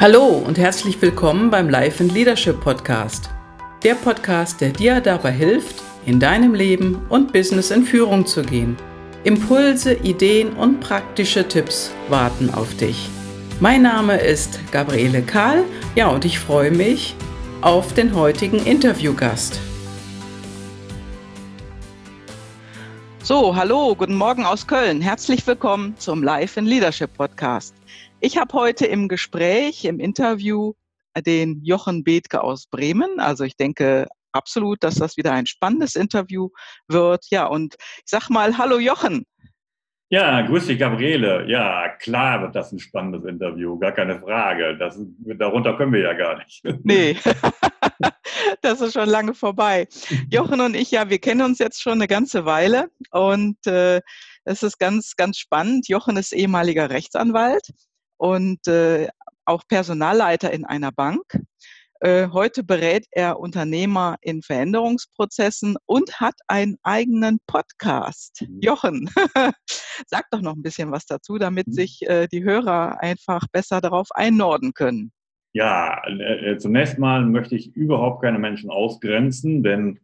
Hallo und herzlich willkommen beim Life and Leadership Podcast. Der Podcast, der dir dabei hilft, in deinem Leben und Business in Führung zu gehen. Impulse, Ideen und praktische Tipps warten auf dich. Mein Name ist Gabriele Kahl, ja, und ich freue mich auf den heutigen Interviewgast. So, hallo, guten Morgen aus Köln. Herzlich willkommen zum Life in Leadership Podcast. Ich habe heute im Gespräch, im Interview den Jochen Bethke aus Bremen. Also ich denke absolut, dass das wieder ein spannendes Interview wird. Ja, und ich sag mal, hallo Jochen. Ja, grüß dich, Gabriele. Ja, klar wird das ein spannendes Interview, gar keine Frage. Das, darunter können wir ja gar nicht. Nee, das ist schon lange vorbei. Jochen und ich, ja, wir kennen uns jetzt schon eine ganze Weile und äh, es ist ganz, ganz spannend. Jochen ist ehemaliger Rechtsanwalt und äh, auch Personalleiter in einer Bank. Äh, heute berät er Unternehmer in Veränderungsprozessen und hat einen eigenen Podcast. Mhm. Jochen, sag doch noch ein bisschen was dazu, damit mhm. sich äh, die Hörer einfach besser darauf einnorden können. Ja, zunächst mal möchte ich überhaupt keine Menschen ausgrenzen, denn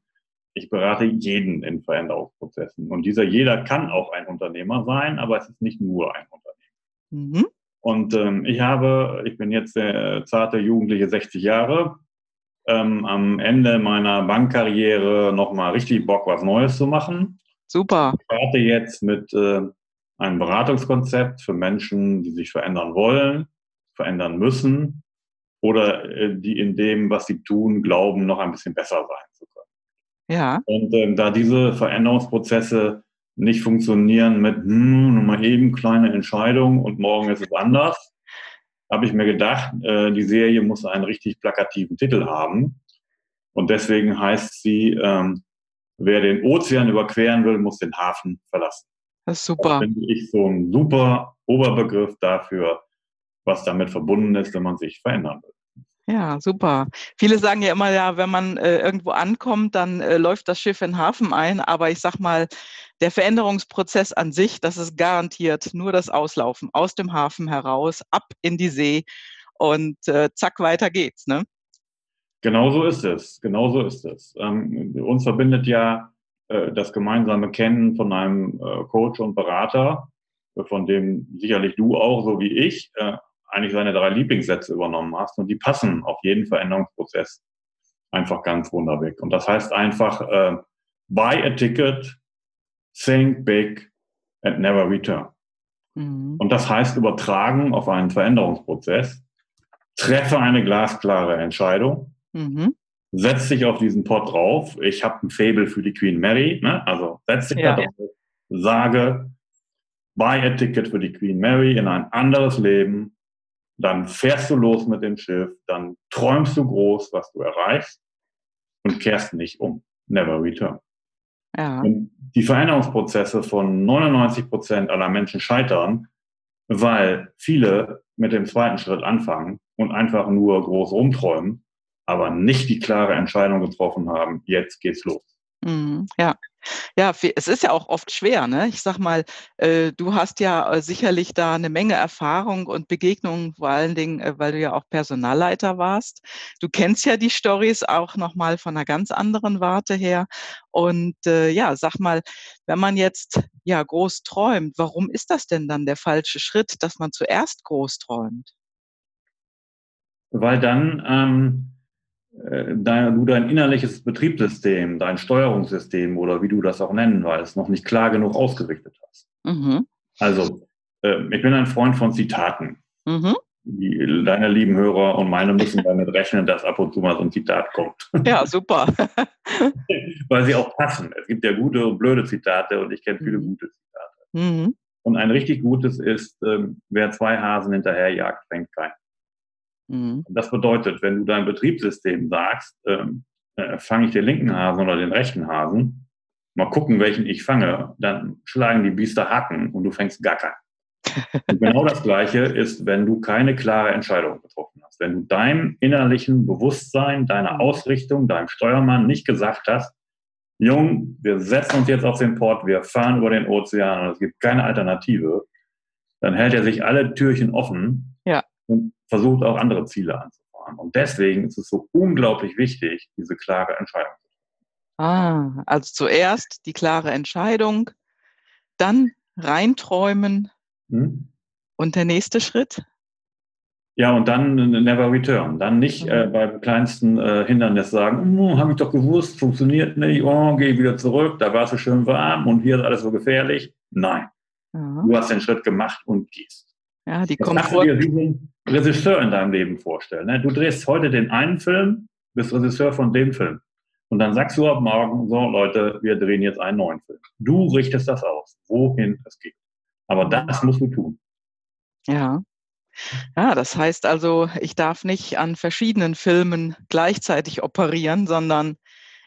ich berate jeden in Veränderungsprozessen. Und dieser jeder kann auch ein Unternehmer sein, aber es ist nicht nur ein Unternehmer. Mhm. Und ähm, ich habe, ich bin jetzt der zarte Jugendliche 60 Jahre, ähm, am Ende meiner Bankkarriere nochmal richtig Bock, was Neues zu machen. Super. Ich starte jetzt mit äh, einem Beratungskonzept für Menschen, die sich verändern wollen, verändern müssen oder äh, die in dem, was sie tun, glauben, noch ein bisschen besser sein zu können. Ja. Und ähm, da diese Veränderungsprozesse nicht funktionieren mit, hm, mal eben kleine Entscheidung und morgen ist es anders. Habe ich mir gedacht, äh, die Serie muss einen richtig plakativen Titel haben. Und deswegen heißt sie, ähm, wer den Ozean überqueren will, muss den Hafen verlassen. Das ist super. Das finde ich so ein super Oberbegriff dafür, was damit verbunden ist, wenn man sich verändern will. Ja, super. Viele sagen ja immer, ja, wenn man äh, irgendwo ankommt, dann äh, läuft das Schiff in den Hafen ein. Aber ich sag mal, der Veränderungsprozess an sich, das ist garantiert nur das Auslaufen aus dem Hafen heraus, ab in die See und äh, zack, weiter geht's. Ne? Genau so ist es. Genau so ist es. Ähm, uns verbindet ja äh, das gemeinsame Kennen von einem äh, Coach und Berater, von dem sicherlich du auch, so wie ich, äh, eigentlich seine drei Lieblingssätze übernommen hast und die passen auf jeden Veränderungsprozess einfach ganz wunderweg. Und das heißt einfach, äh, buy a ticket, think big and never return. Mhm. Und das heißt übertragen auf einen Veränderungsprozess, treffe eine glasklare Entscheidung, mhm. setz dich auf diesen Pot drauf. Ich habe ein Fable für die Queen Mary, ne? also setz dich ja. da drauf, sage, buy a ticket für die Queen Mary in ein anderes Leben, dann fährst du los mit dem Schiff, dann träumst du groß, was du erreichst und kehrst nicht um. Never return. Ja. Die Veränderungsprozesse von 99 Prozent aller Menschen scheitern, weil viele mit dem zweiten Schritt anfangen und einfach nur groß rumträumen, aber nicht die klare Entscheidung getroffen haben, jetzt geht's los. Mhm, ja. Ja, es ist ja auch oft schwer. Ne? Ich sag mal, äh, du hast ja äh, sicherlich da eine Menge Erfahrung und Begegnungen, vor allen Dingen, äh, weil du ja auch Personalleiter warst. Du kennst ja die Stories auch nochmal von einer ganz anderen Warte her. Und äh, ja, sag mal, wenn man jetzt ja groß träumt, warum ist das denn dann der falsche Schritt, dass man zuerst groß träumt? Weil dann ähm äh, dein, du dein innerliches Betriebssystem, dein Steuerungssystem oder wie du das auch nennen willst, noch nicht klar genug ausgerichtet hast. Mhm. Also, äh, ich bin ein Freund von Zitaten. Mhm. Die, deine lieben Hörer und meine müssen damit rechnen, dass ab und zu mal so ein Zitat kommt. Ja, super. Weil sie auch passen. Es gibt ja gute und blöde Zitate und ich kenne viele mhm. gute Zitate. Mhm. Und ein richtig gutes ist, ähm, wer zwei Hasen hinterherjagt, fängt keinen. Mhm. Das bedeutet, wenn du dein Betriebssystem sagst, ähm, äh, fange ich den linken Hasen oder den rechten Hasen, mal gucken, welchen ich fange, dann schlagen die Biester Hacken und du fängst Gacker. Und genau das Gleiche ist, wenn du keine klare Entscheidung getroffen hast. Wenn du deinem innerlichen Bewusstsein, deiner mhm. Ausrichtung, deinem Steuermann nicht gesagt hast, Jung, wir setzen uns jetzt auf den Port, wir fahren über den Ozean und es gibt keine Alternative, dann hält er sich alle Türchen offen und versucht auch andere Ziele anzufahren. Und deswegen ist es so unglaublich wichtig, diese klare Entscheidung zu treffen. Ah, also zuerst die klare Entscheidung, dann reinträumen hm? und der nächste Schritt? Ja, und dann never return. Dann nicht mhm. äh, beim kleinsten äh, Hindernis sagen, oh, habe ich doch gewusst, funktioniert nicht, oh, gehe wieder zurück, da war es so schön warm und hier ist alles so gefährlich. Nein. Mhm. Du hast den Schritt gemacht und gehst. Ja, die das du dir Regisseur in deinem Leben vorstellen. Ne? Du drehst heute den einen Film, bist Regisseur von dem Film. Und dann sagst du ab morgen, so Leute, wir drehen jetzt einen neuen Film. Du richtest das aus, wohin es geht. Aber das musst du tun. Ja. Ja, das heißt also, ich darf nicht an verschiedenen Filmen gleichzeitig operieren, sondern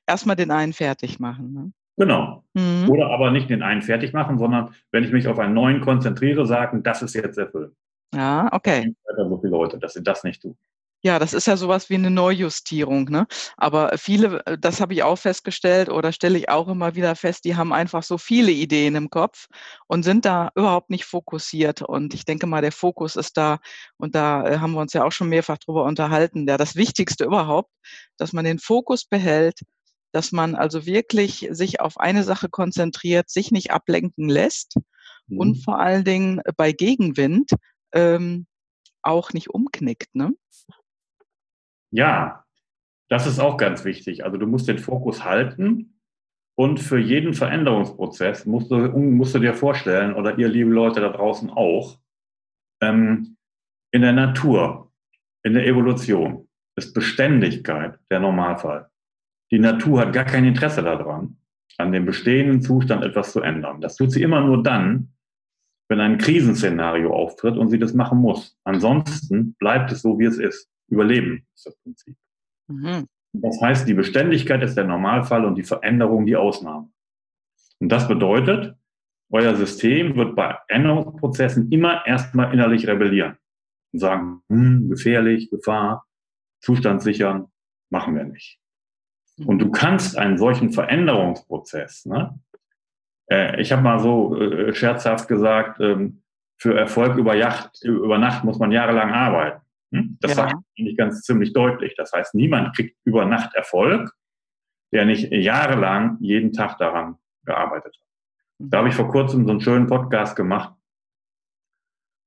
erstmal den einen fertig machen. Ne? Genau. Mhm. Oder aber nicht den einen fertig machen, sondern wenn ich mich auf einen neuen konzentriere, sagen, das ist jetzt der Film. Ja, okay. So viele Leute, dass sie das nicht tun. Ja, das ist ja sowas wie eine Neujustierung. Ne? Aber viele, äh, das habe ich auch festgestellt oder stelle ich auch immer wieder fest, die haben einfach so viele Ideen im Kopf und sind da überhaupt nicht fokussiert. Und ich denke mal, der Fokus ist da, und da äh, haben wir uns ja auch schon mehrfach drüber unterhalten, ja, das Wichtigste überhaupt, dass man den Fokus behält, dass man also wirklich sich auf eine Sache konzentriert, sich nicht ablenken lässt mhm. und vor allen Dingen bei Gegenwind ähm, auch nicht umknickt. Ne? Ja, das ist auch ganz wichtig. Also du musst den Fokus halten und für jeden Veränderungsprozess musst du, musst du dir vorstellen, oder ihr liebe Leute da draußen auch, ähm, in der Natur, in der Evolution ist Beständigkeit der Normalfall. Die Natur hat gar kein Interesse daran, an dem bestehenden Zustand etwas zu ändern. Das tut sie immer nur dann, wenn ein Krisenszenario auftritt und sie das machen muss. Ansonsten bleibt es so, wie es ist. Überleben ist das Prinzip. Mhm. Das heißt, die Beständigkeit ist der Normalfall und die Veränderung die Ausnahme. Und das bedeutet, euer System wird bei Änderungsprozessen immer erstmal innerlich rebellieren und sagen, hm, gefährlich, Gefahr, Zustand sichern, machen wir nicht. Und du kannst einen solchen Veränderungsprozess, ne? Äh, ich habe mal so äh, scherzhaft gesagt, ähm, für Erfolg über, Yacht, über Nacht muss man jahrelang arbeiten. Hm? Das ja. sagt eigentlich ganz ziemlich deutlich. Das heißt, niemand kriegt über Nacht Erfolg, der nicht jahrelang jeden Tag daran gearbeitet hat. Da habe ich vor kurzem so einen schönen Podcast gemacht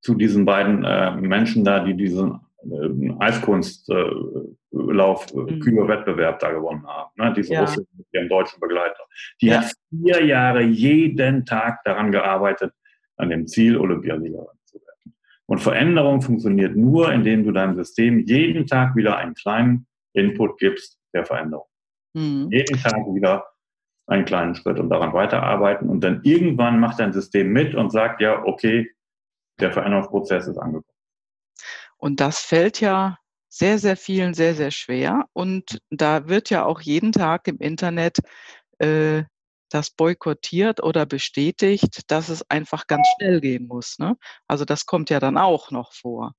zu diesen beiden äh, Menschen da, die diesen äh, Eiskunstlauf, äh, mhm. Kühlwettbewerb da gewonnen haben. Ne? Diese ja. Russin mit ihrem deutschen Begleiter. Die ja. hat vier Jahre jeden Tag daran gearbeitet, an dem Ziel Olympiasiegerin zu werden. Und Veränderung funktioniert nur, indem du deinem System jeden Tag wieder einen kleinen Input gibst der Veränderung. Mhm. Jeden Tag wieder einen kleinen Schritt und daran weiterarbeiten. Und dann irgendwann macht dein System mit und sagt, ja, okay, der Veränderungsprozess ist angekommen. Und das fällt ja sehr, sehr vielen sehr, sehr schwer. Und da wird ja auch jeden Tag im Internet äh, das boykottiert oder bestätigt, dass es einfach ganz schnell gehen muss. Ne? Also das kommt ja dann auch noch vor.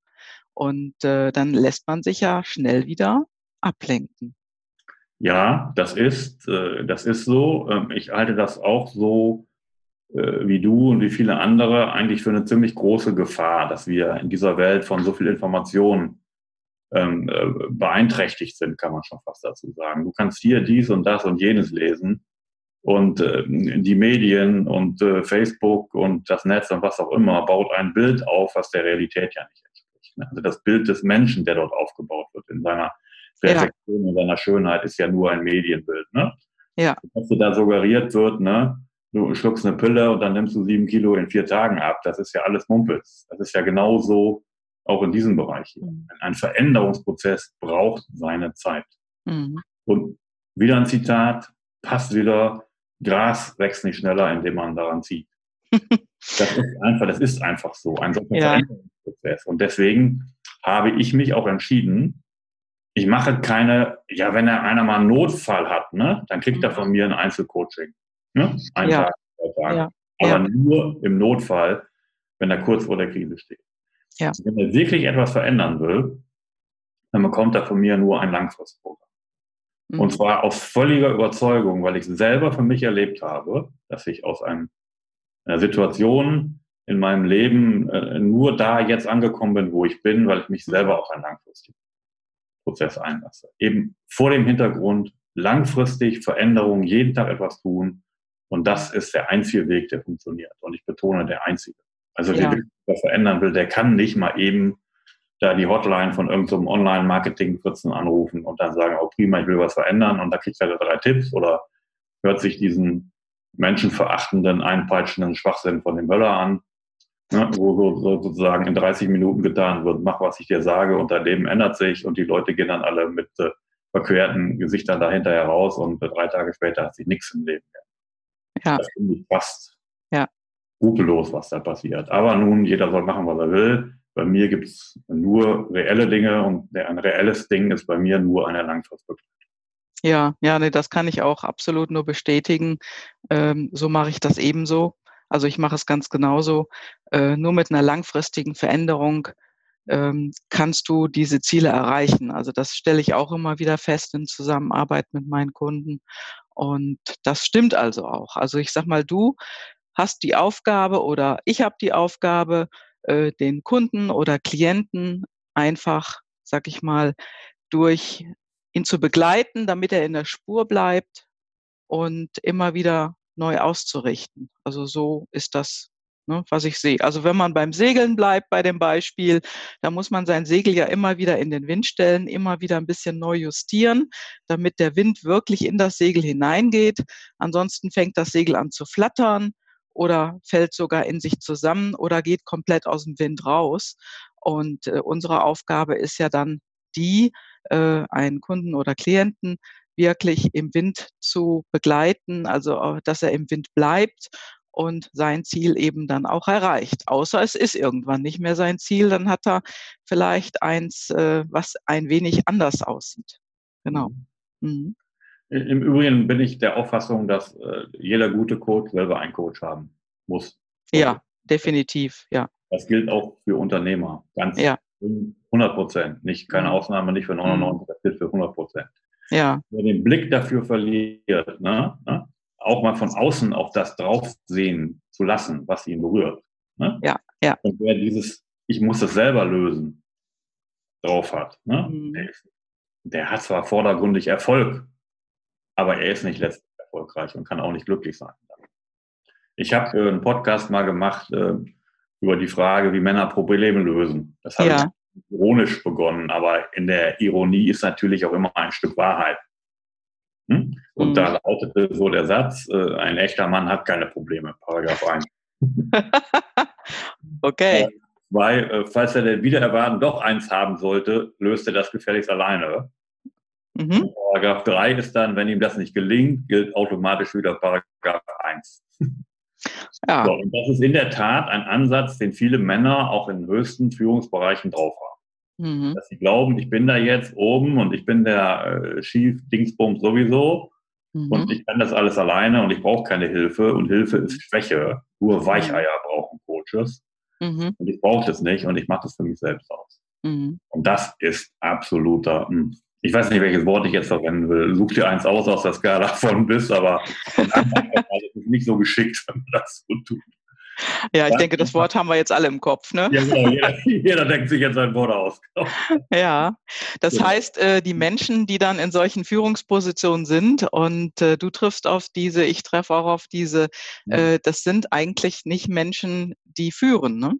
Und äh, dann lässt man sich ja schnell wieder ablenken. Ja, das ist, äh, das ist so. Ähm, ich halte das auch so wie du und wie viele andere eigentlich für eine ziemlich große Gefahr, dass wir in dieser Welt von so viel Information ähm, äh, beeinträchtigt sind, kann man schon fast dazu sagen. Du kannst hier dies und das und jenes lesen und äh, die Medien und äh, Facebook und das Netz und was auch immer baut ein Bild auf, was der Realität ja nicht entspricht. Ne? Also das Bild des Menschen, der dort aufgebaut wird, in seiner Perfektion, ja. in seiner Schönheit, ist ja nur ein Medienbild. Ne? Ja. Was da suggeriert wird, ne? Du schluckst eine Pille und dann nimmst du sieben Kilo in vier Tagen ab. Das ist ja alles Mumpels. Das ist ja genauso auch in diesem Bereich hier. Mhm. Ein Veränderungsprozess braucht seine Zeit. Mhm. Und wieder ein Zitat, passt wieder, Gras wächst nicht schneller, indem man daran zieht. das ist einfach, das ist einfach so, ein solcher ja. Veränderungsprozess. Und deswegen habe ich mich auch entschieden, ich mache keine, ja, wenn er einer mal einen Notfall hat, ne, dann kriegt er mhm. von mir ein Einzelcoaching. Ne? Ein ja. Tag, zwei Tage. Ja. Aber ja. nur im Notfall, wenn er kurz vor der Krise steht. Ja. Wenn er wirklich etwas verändern will, dann bekommt er von mir nur ein Langfristprogramm. Mhm. Und zwar aus völliger Überzeugung, weil ich selber für mich erlebt habe, dass ich aus einem, einer Situation in meinem Leben äh, nur da jetzt angekommen bin, wo ich bin, weil ich mich selber auf einen langfristigen Prozess einlasse. Eben vor dem Hintergrund langfristig Veränderungen, jeden Tag etwas tun. Und das ist der einzige Weg, der funktioniert. Und ich betone, der einzige. Also ja. wer verändern will, der kann nicht mal eben da die Hotline von irgendeinem Online-Marketing-Fritzen anrufen und dann sagen, oh prima, ich will was verändern und da kriegt er drei Tipps oder hört sich diesen menschenverachtenden, einpeitschenden Schwachsinn von dem Möller an, ne, wo so, sozusagen in 30 Minuten getan wird, mach, was ich dir sage und dein Leben ändert sich und die Leute gehen dann alle mit äh, verquerten Gesichtern dahinter heraus und drei Tage später hat sich nichts im Leben mehr. Ja. Das finde ich fast ja. skrupellos, was da passiert. Aber nun, jeder soll machen, was er will. Bei mir gibt es nur reelle Dinge und ein reelles Ding ist bei mir nur eine Langfristbegleitung. Ja, ja, nee, das kann ich auch absolut nur bestätigen. Ähm, so mache ich das ebenso. Also ich mache es ganz genauso. Äh, nur mit einer langfristigen Veränderung ähm, kannst du diese Ziele erreichen. Also das stelle ich auch immer wieder fest in Zusammenarbeit mit meinen Kunden. Und das stimmt also auch. Also ich sag mal, du hast die Aufgabe oder ich habe die Aufgabe, äh, den Kunden oder Klienten einfach, sag ich mal, durch ihn zu begleiten, damit er in der Spur bleibt und immer wieder neu auszurichten. Also so ist das, ne, was ich sehe. Also wenn man beim Segeln bleibt bei dem Beispiel, da muss man sein Segel ja immer wieder in den Wind stellen, immer wieder ein bisschen neu justieren, damit der Wind wirklich in das Segel hineingeht. Ansonsten fängt das Segel an zu flattern oder fällt sogar in sich zusammen oder geht komplett aus dem Wind raus. Und äh, unsere Aufgabe ist ja dann die, äh, einen Kunden oder Klienten wirklich im Wind zu begleiten, also dass er im Wind bleibt und sein Ziel eben dann auch erreicht. Außer es ist irgendwann nicht mehr sein Ziel, dann hat er vielleicht eins, äh, was ein wenig anders aussieht. Genau. Mhm. mhm. Im Übrigen bin ich der Auffassung, dass äh, jeder gute Coach selber einen Coach haben muss. Ja, definitiv, ja. Das gilt auch für Unternehmer, ganz ja. 100 Prozent. Nicht keine mhm. Ausnahme, nicht für 99, mhm. das gilt für 100 Prozent. Ja. Wer den Blick dafür verliert, ne, ne, auch mal von außen auf das draufsehen zu lassen, was ihn berührt. Ne? Ja, ja. Und wer dieses, ich muss es selber lösen, drauf hat, ne? Mhm. Der, der, hat zwar vordergründig Erfolg, aber er ist nicht letztlich erfolgreich und kann auch nicht glücklich sein. Ich habe äh, einen Podcast mal gemacht äh, über die Frage, wie Männer Probleme lösen. Das habe ja. ich ironisch begonnen, aber in der Ironie ist natürlich auch immer ein Stück Wahrheit. Hm? Und mhm. da lautete so der Satz, äh, ein echter Mann hat keine Probleme, Paragraph 1. okay. Weil, äh, falls er denn wieder erwarten doch eins haben sollte, löst er das gefälligst alleine. Mhm. Paragraph 3 ist dann, wenn ihm das nicht gelingt, gilt automatisch wieder Paragraph 1. Ja. So, und das ist in der Tat ein Ansatz, den viele Männer auch in höchsten Führungsbereichen drauf haben. Mhm. Dass sie glauben, ich bin da jetzt oben und ich bin der äh, Chief Dingsbums sowieso mhm. und ich kann das alles alleine und ich brauche keine Hilfe und Hilfe ist Schwäche. Nur mhm. Weicheier brauchen Coaches. Mhm. Und ich brauche das nicht und ich mache das für mich selbst aus. Mhm. Und das ist absoluter, mh, hm, ich weiß nicht, welches Wort ich jetzt verwenden will. Such dir eins aus aus der Skala von bis, aber es ist nicht so geschickt, wenn man das so tut. Ja, ich denke, das Wort haben wir jetzt alle im Kopf, ne? Ja, genau. Jeder, jeder denkt sich jetzt ein Wort aus. ja, das genau. heißt, äh, die Menschen, die dann in solchen Führungspositionen sind und äh, du triffst auf diese, ich treffe auch auf diese, äh, das sind eigentlich nicht Menschen, die führen, ne?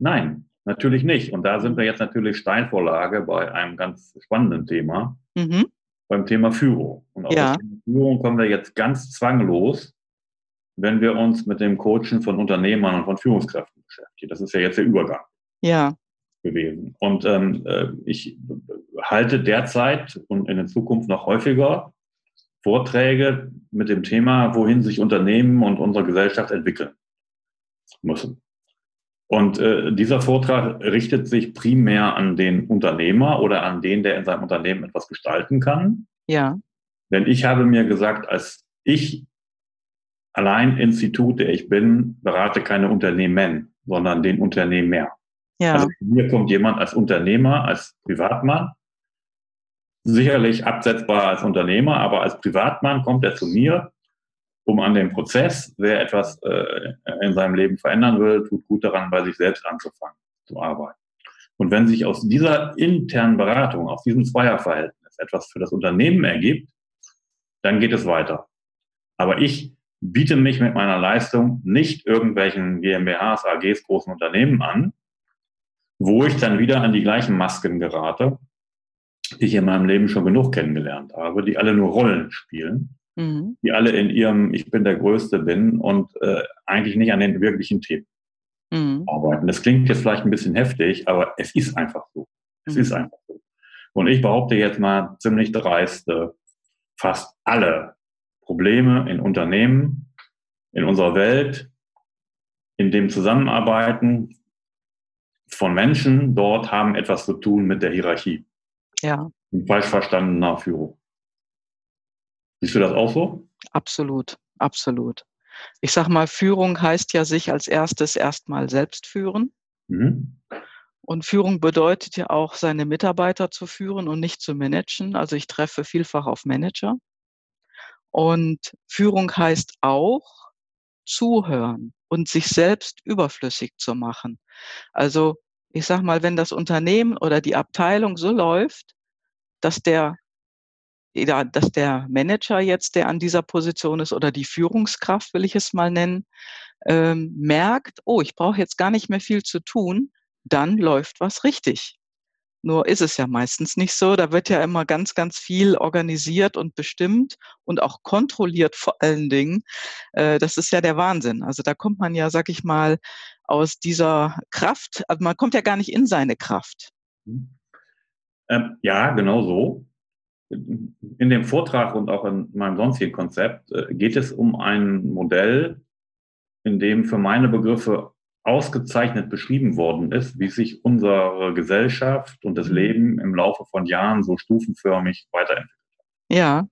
Nein, Natürlich nicht. Und da sind wir jetzt natürlich Steinvorlage bei einem ganz spannenden Thema, mhm. beim Thema Führung. Und auf ja. das Thema Führung kommen wir jetzt ganz zwanglos, wenn wir uns mit dem Coachen von Unternehmern und von Führungskräften beschäftigen. Das ist ja jetzt der Übergang. Ja. Gewesen. Und ähm, äh, ich halte derzeit und in der Zukunft noch häufiger Vorträge mit dem Thema, wohin sich Unternehmen und unsere Gesellschaft entwickeln müssen. Und äh, dieser Vortrag richtet sich primär an den Unternehmer oder an den, der in seinem Unternehmen etwas gestalten kann. Ja. Denn ich habe mir gesagt, als ich allein Institut, der ich bin, berate keine Unternehmen, sondern den Unternehmer. Ja. Also mir kommt jemand als Unternehmer, als Privatmann, sicherlich absetzbar als Unternehmer, aber als Privatmann kommt er zu mir um an dem Prozess, wer etwas äh, in seinem Leben verändern will, tut gut daran, bei sich selbst anzufangen zu arbeiten. Und wenn sich aus dieser internen Beratung, aus diesem Zweierverhältnis etwas für das Unternehmen ergibt, dann geht es weiter. Aber ich biete mich mit meiner Leistung nicht irgendwelchen GmbHs, AGs, großen Unternehmen an, wo ich dann wieder an die gleichen Masken gerate, die ich in meinem Leben schon genug kennengelernt habe, die alle nur Rollen spielen, mhm. die alle in ihrem Ich bin der Größte bin und äh, eigentlich nicht an den wirklichen Themen mhm. arbeiten. Das klingt jetzt vielleicht ein bisschen heftig, aber es ist einfach so. Es mhm. ist einfach so. Und ich behaupte jetzt mal ziemlich dreist, äh, fast alle Probleme in Unternehmen, in unserer Welt, in dem Zusammenarbeiten von Menschen dort haben etwas zu tun mit der Hierarchie. Ja. Und falsch verstandener Führung. Siehst du das auch so? Absolut, absolut. Ich sage mal, Führung heißt ja sich als erstes erstmal selbst führen. Mhm. Und Führung bedeutet ja auch, seine Mitarbeiter zu führen und nicht zu managen. Also ich treffe vielfach auf Manager. Und Führung heißt auch zuhören und sich selbst überflüssig zu machen. Also ich sage mal, wenn das Unternehmen oder die Abteilung so läuft, dass der dass der Manager jetzt, der an dieser Position ist, oder die Führungskraft, will ich es mal nennen, ähm, merkt, oh, ich brauche jetzt gar nicht mehr viel zu tun, dann läuft was richtig. Nur ist es ja meistens nicht so. Da wird ja immer ganz, ganz viel organisiert und bestimmt und auch kontrolliert vor allen Dingen. Äh, das ist ja der Wahnsinn. Also da kommt man ja, sag ich mal, aus dieser Kraft, also man kommt ja gar nicht in seine Kraft. Ähm, ja, genau so in dem Vortrag und auch in meinem sonstigen Konzept äh, geht es um ein Modell, in dem für meine Begriffe ausgezeichnet beschrieben worden ist, wie sich unsere Gesellschaft und das mhm. Leben im Laufe von Jahren so stufenförmig weiterentwickelt. Ja.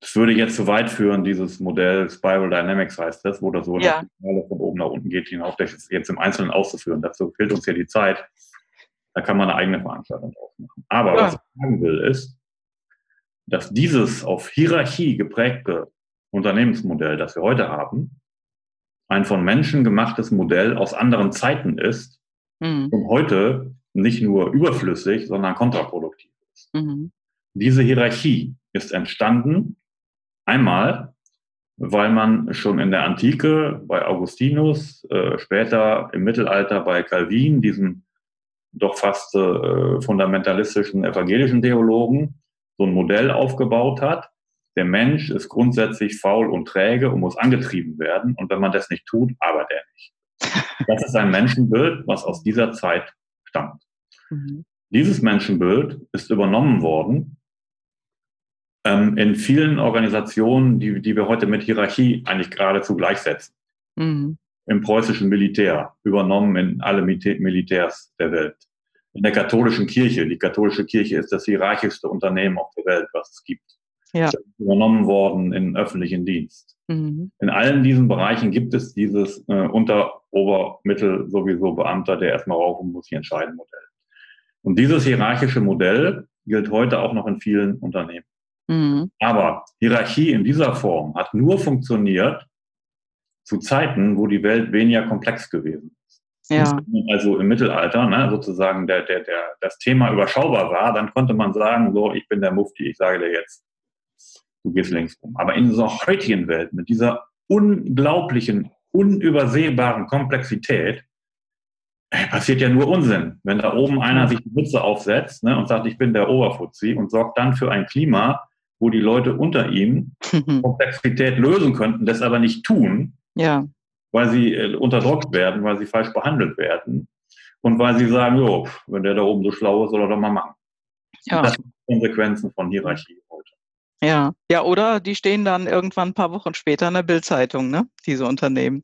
Das würde jetzt zu weit führen, dieses Modell Spiral Dynamics heißt das, wo das so ja. von oben nach unten geht, hinauf, das jetzt im Einzelnen auszuführen. Dazu fehlt uns ja die Zeit. Da kann man eine eigene Veranstaltung drauf machen. Aber ja. was ich sagen will, ist, dass dieses auf Hierarchie geprägte Unternehmensmodell, das wir heute haben, ein von Menschen gemachtes Modell aus anderen Zeiten ist mhm. und heute nicht nur überflüssig, sondern kontraproduktiv ist. Mhm. Diese Hierarchie ist entstanden einmal, weil man schon in der Antike bei Augustinus, äh, später im Mittelalter bei Calvin, diesem doch fast äh, fundamentalistischen evangelischen Theologen, so ein Modell aufgebaut hat. Der Mensch ist grundsätzlich faul und träge und muss angetrieben werden. Und wenn man das nicht tut, arbeitet er nicht. Das ist ein Menschenbild, was aus dieser Zeit stammt. Mhm. Dieses Menschenbild ist übernommen worden ähm, in vielen Organisationen, die, die wir heute mit Hierarchie eigentlich geradezu gleichsetzen. Mhm. Im preußischen Militär, übernommen in alle Militärs der Welt in der katholischen Kirche. Die katholische Kirche ist das hierarchischste Unternehmen auf der Welt, was es gibt. Ja. Übernommen worden in öffentlichen Dienst. Mhm. In allen diesen Bereichen gibt es dieses äh, Unter-, Ober-, Mittel-, sowieso Beamter, der erstmal rauf und muss hier entscheiden Modell. Und dieses hierarchische Modell gilt heute auch noch in vielen Unternehmen. Mhm. Aber Hierarchie in dieser Form hat nur funktioniert zu Zeiten, wo die Welt weniger komplex gewesen ja. also im Mittelalter, ne, sozusagen der, der, der, das Thema überschaubar war, dann konnte man sagen, so, ich bin der Mufti, ich sage dir jetzt, du gehst links rum. Aber in dieser heutigen Welt, mit dieser unglaublichen, unübersehbaren Komplexität, äh, passiert ja nur Unsinn. Wenn da oben einer sich die Mütze aufsetzt ne, und sagt, ich bin der Oberfuzzi und sorgt dann für ein Klima, wo die Leute unter ihm Komplexität lösen könnten, das aber nicht tun, ja weil sie äh, unterdrückt werden, weil sie falsch behandelt werden und weil sie sagen, jo, wenn der da oben so schlau ist, soll er doch mal machen. Ja. Das sind Konsequenzen von Hierarchie. Ja, ja, oder die stehen dann irgendwann ein paar Wochen später in der Bildzeitung, ne? Diese Unternehmen.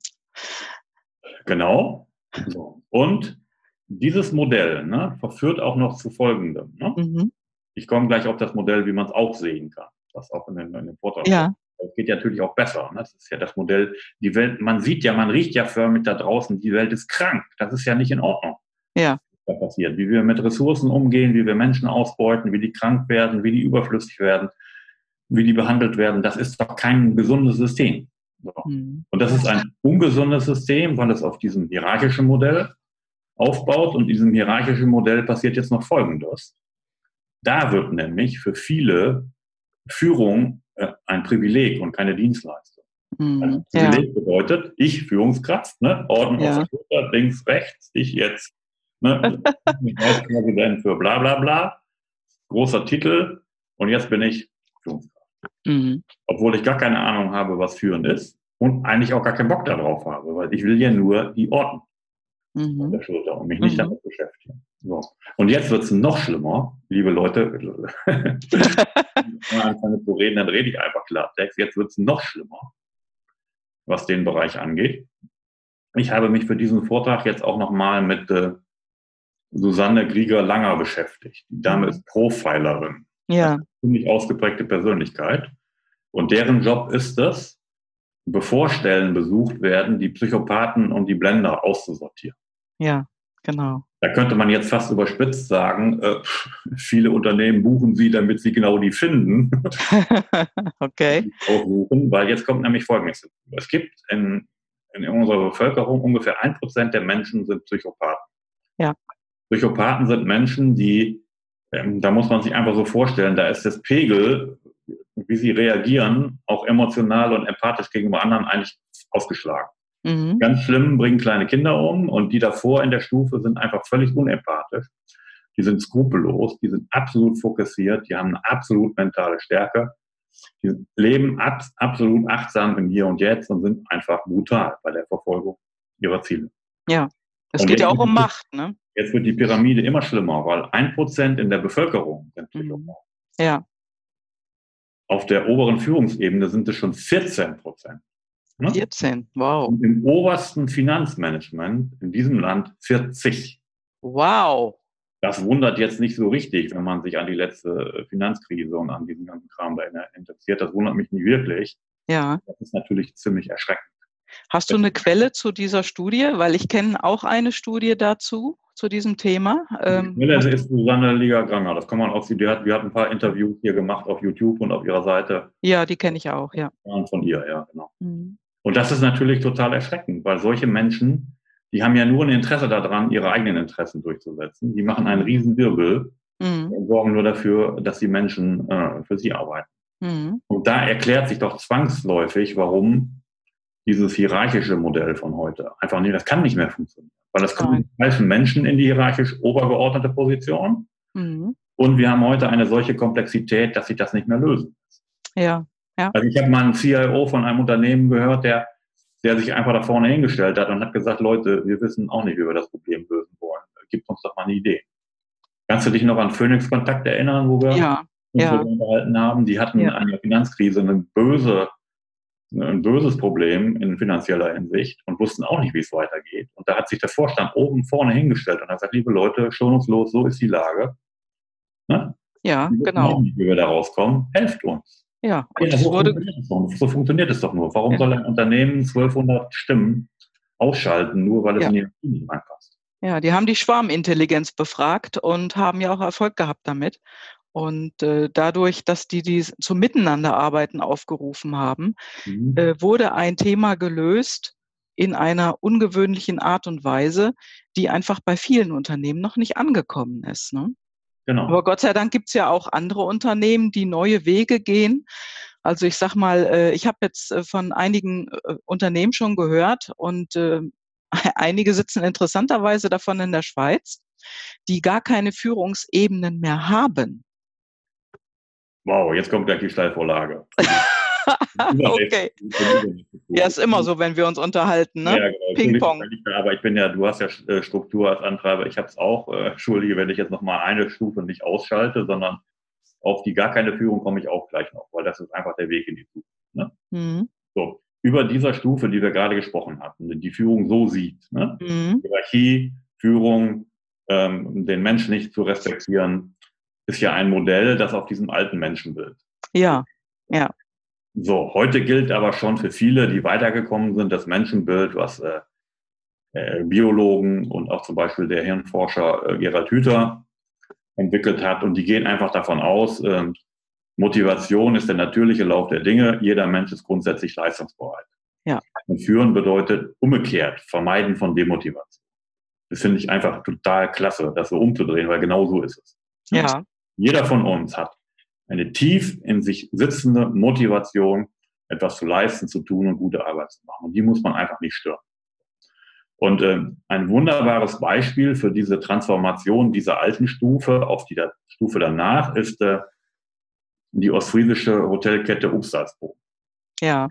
Genau. So. Und dieses Modell ne, verführt auch noch zu folgendem. Ne? Mhm. Ich komme gleich auf das Modell, wie man es auch sehen kann, was auch in, den, in dem Vortrag ja. Das geht ja natürlich auch besser. Ne? Das ist ja das Modell. Die Welt, man sieht ja, man riecht ja förmlich da draußen, die Welt ist krank. Das ist ja nicht in Ordnung. Ja. Was passiert. Wie wir mit Ressourcen umgehen, wie wir Menschen ausbeuten, wie die krank werden, wie die überflüssig werden. Wie die behandelt werden, das ist doch kein gesundes System. So. Mhm. Und das ist ein ungesundes System, weil es auf diesem hierarchischen Modell aufbaut. Und in diesem hierarchischen Modell passiert jetzt noch Folgendes. Da wird nämlich für viele Führung äh, ein Privileg und keine Dienstleistung. Mhm. Also Privileg ja. bedeutet, ich Führungskraft, ne, Orden ja. auf der links, rechts, ich jetzt ne, Präsident für bla bla bla, großer Titel und jetzt bin ich Führungskraft. Mhm. Obwohl ich gar keine Ahnung habe, was führen ist und eigentlich auch gar keinen Bock darauf habe, weil ich will ja nur die Orden mhm. auf der Schulter und mich nicht mhm. damit beschäftigen. So. Und jetzt wird es noch schlimmer, liebe Leute. Wenn ich anfange zu reden, dann rede ich einfach Klartext. Jetzt wird es noch schlimmer, was den Bereich angeht. Ich habe mich für diesen Vortrag jetzt auch nochmal mit äh, Susanne Grieger-Langer beschäftigt. Die Dame mhm. ist Profilerin. Ja. Ziemlich ausgeprägte Persönlichkeit. Und deren Job ist es, bevor Stellen besucht werden, die Psychopathen und die Blender auszusortieren. Ja, genau. Da könnte man jetzt fast überspitzt sagen, äh, viele Unternehmen buchen sie, damit sie genau die finden. okay. Weil jetzt kommt nämlich Folgendes. Es gibt in, in unserer Bevölkerung ungefähr ein Prozent der Menschen sind Psychopathen. Ja. Psychopathen sind Menschen, die, ähm, da muss man sich einfach so vorstellen, da ist das Pegel, wie sie reagieren, auch emotional und empathisch gegenüber anderen eigentlich ausgeschlagen. Mhm. Ganz schlimm, bringen kleine Kinder um und die davor in der Stufe sind einfach völlig unempathisch. Die sind skrupellos, die sind absolut fokussiert, die haben eine absolut mentale Stärke. Die leben ab, absolut achtsam im Hier und Jetzt und sind einfach brutal bei der Verfolgung ihrer Ziele. Ja, es geht ja auch um Macht, ne? Jetzt wird die Pyramide immer schlimmer, weil ein Prozent in der Bevölkerung sind mhm. Ja. Auf der oberen Führungsebene sind es schon 14 Prozent. Ne? 14, wow. Und im obersten Finanzmanagement in diesem Land 40. Wow. Das wundert jetzt nicht so richtig, wenn man sich an die letzte Finanzkrise und an diesen ganzen Kram da interessiert. Das wundert mich nicht wirklich. Ja. Das ist natürlich ziemlich erschreckend. Hast du eine Quelle zu dieser Studie? Weil ich kenne auch eine Studie dazu, zu diesem Thema. Ähm, die ist Susanne Liga-Granger. Das kann man auch, die hat, wir hatten ein paar Interviews hier gemacht auf YouTube und auf ihrer Seite. Ja, die kenne ich auch, ja. Von ihr, ja, genau. Mhm. Und das ist natürlich total erschreckend, weil solche Menschen, die haben ja nur ein Interesse daran, ihre eigenen Interessen durchzusetzen. Die machen einen riesen Wirbel mhm. und sorgen nur dafür, dass die Menschen äh, für sie arbeiten. Mhm. Und da erklärt sich doch zwangsläufig, warum dieses hierarchische Modell von heute einfach nicht, das kann nicht mehr funktionieren. Weil das kommen die falschen Menschen in die hierarchisch obergeordnete Position. Mhm. Und wir haben heute eine solche Komplexität, dass sich das nicht mehr lösen lässt. Ja. Ja. Also ich habe mal einen CIO von einem Unternehmen gehört, der, der sich einfach da vorne hingestellt hat und hat gesagt, Leute, wir wissen auch nicht, wie wir das Problem lösen wollen. Gibt uns doch mal eine Idee. Kannst du dich noch an Phoenix Kontakt erinnern, wo wir ja. uns ja. unterhalten haben? Die hatten ja. eine Finanzkrise, eine böse, ein böses Problem in finanzieller Hinsicht und wussten auch nicht, wie es weitergeht. Und da hat sich der Vorstand oben vorne hingestellt und hat gesagt, liebe Leute, schonungslos, so ist die Lage. Ne? Ja, genau. Nicht, wie wir da rauskommen, helft uns. Ja, und ja, so, wurde, funktioniert so funktioniert es doch nur. Warum ja. soll ein Unternehmen 1200 Stimmen ausschalten, nur weil es ja. in die nicht reinpasst? Ja, die haben die Schwarmintelligenz befragt und haben ja auch Erfolg gehabt damit. Und äh, dadurch, dass die die zum Miteinanderarbeiten aufgerufen haben, mhm. äh, wurde ein Thema gelöst in einer ungewöhnlichen Art und Weise, die einfach bei vielen Unternehmen noch nicht angekommen ist. Ne? Genau. Aber Gott sei Dank gibt es ja auch andere Unternehmen, die neue Wege gehen. Also ich sag mal, äh, ich habe jetzt äh, von einigen äh, Unternehmen schon gehört und einige sitzen interessanterweise davon in der Schweiz, die gar keine Führungsebenen mehr haben. Wow, jetzt kommt gleich die Steilvorlage. okay. Ja, ist immer so, wenn wir uns unterhalten, ne? Ja, genau. Ping-Pong. Aber ich bin ja, du hast ja äh, Struktur als Antreiber. Ich habe es auch. Äh, Entschuldige, wenn ich jetzt nochmal eine Stufe nicht ausschalte, sondern auf die gar keine Führung komme ich auch gleich noch, weil das ist einfach der Weg in die Zukunft. Ne? Mhm. So, über dieser Stufe, die wir gerade gesprochen hatten, die Führung so sieht, ne? Mhm. Hierarchie, Führung, ähm, den Menschen nicht zu respektieren, ist ja ein Modell, das auf diesem alten Menschenbild. Ja, ja. So, heute gilt aber schon für viele, die weitergekommen sind, das Menschenbild, was äh, äh, Biologen und auch zum Beispiel der Hirnforscher äh, Gerald Hüther entwickelt hat. Und die gehen einfach davon aus, äh, Motivation ist der natürliche Lauf der Dinge. Jeder Mensch ist grundsätzlich leistungsbereit. Ja. Und führen bedeutet umgekehrt, vermeiden von Demotivation. Das finde ich einfach total klasse, das so umzudrehen, weil genau so ist es. Ja. Jeder von uns hat eine tief in sich sitzende Motivation, etwas zu leisten, zu tun und gute Arbeit zu machen. Und die muss man einfach nicht stören. Und äh, ein wunderbares Beispiel für diese Transformation dieser alten Stufe auf die Stufe danach ist äh, die ostfriesische Hotelkette Upsalsbo. Ja.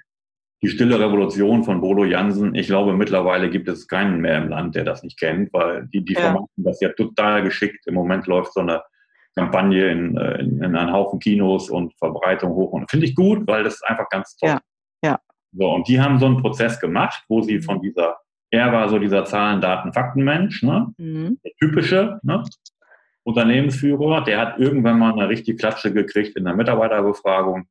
Die stille Revolution von Bodo Jansen. Ich glaube, mittlerweile gibt es keinen mehr im Land, der das nicht kennt, weil die, die ja. vermarkten das ja total geschickt. Im Moment läuft so eine Kampagne in, äh, in, in einen Haufen Kinos und Verbreitung hoch. Und finde ich gut, weil das ist einfach ganz toll. Ja. ja. So, und die haben so einen Prozess gemacht, wo sie von dieser, er war so dieser Zahlen, Daten, Faktenmensch, ne? Mhm. der typische ne? Unternehmensführer, der hat irgendwann mal eine richtige Klatsche gekriegt in der Mitarbeiterbefragung,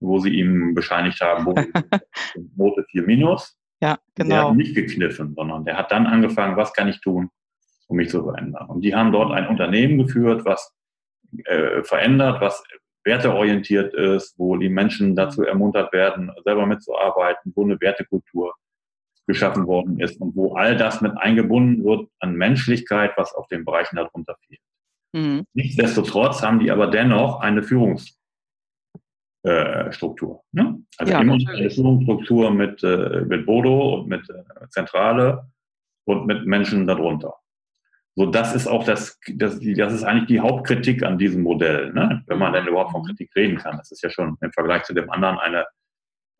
wo sie ihm bescheinigt haben, wo Note 4 minus. Ja, genau. Der hat nicht gekniffen, sondern der hat dann angefangen, was kann ich tun, um mich zu verändern. Und die haben dort ein Unternehmen geführt, was äh, verändert, was werteorientiert ist, wo die Menschen dazu ermuntert werden, selber mitzuarbeiten, wo eine Wertekultur geschaffen worden ist und wo all das mit eingebunden wird an Menschlichkeit, was auf den Bereichen darunter fehlt. Mhm. Nichtsdestotrotz haben die aber dennoch eine Führungsstruktur. Äh, ne? Also ja, immer natürlich. eine Führungsstruktur mit, äh, mit Bodo und mit äh, Zentrale und mit Menschen darunter. So, das ist auch das, das, das ist eigentlich die Hauptkritik an diesem Modell, ne? wenn man denn überhaupt von Kritik reden kann. Das ist ja schon im Vergleich zu dem anderen eine,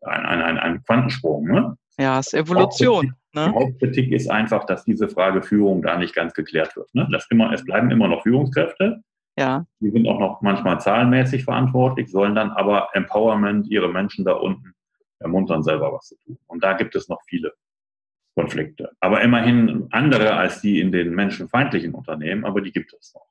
ein, ein, ein, ein Quantensprung. Ne? Ja, es ist Evolution. Die Hauptkritik, ne? die Hauptkritik ist einfach, dass diese Frage Führung da nicht ganz geklärt wird. Ne? Das immer, es bleiben immer noch Führungskräfte. Ja. Die sind auch noch manchmal zahlenmäßig verantwortlich, sollen dann aber Empowerment ihre Menschen da unten ermuntern, selber was zu tun. Und da gibt es noch viele Konflikte. Aber immerhin andere als die in den menschenfeindlichen Unternehmen, aber die gibt es noch.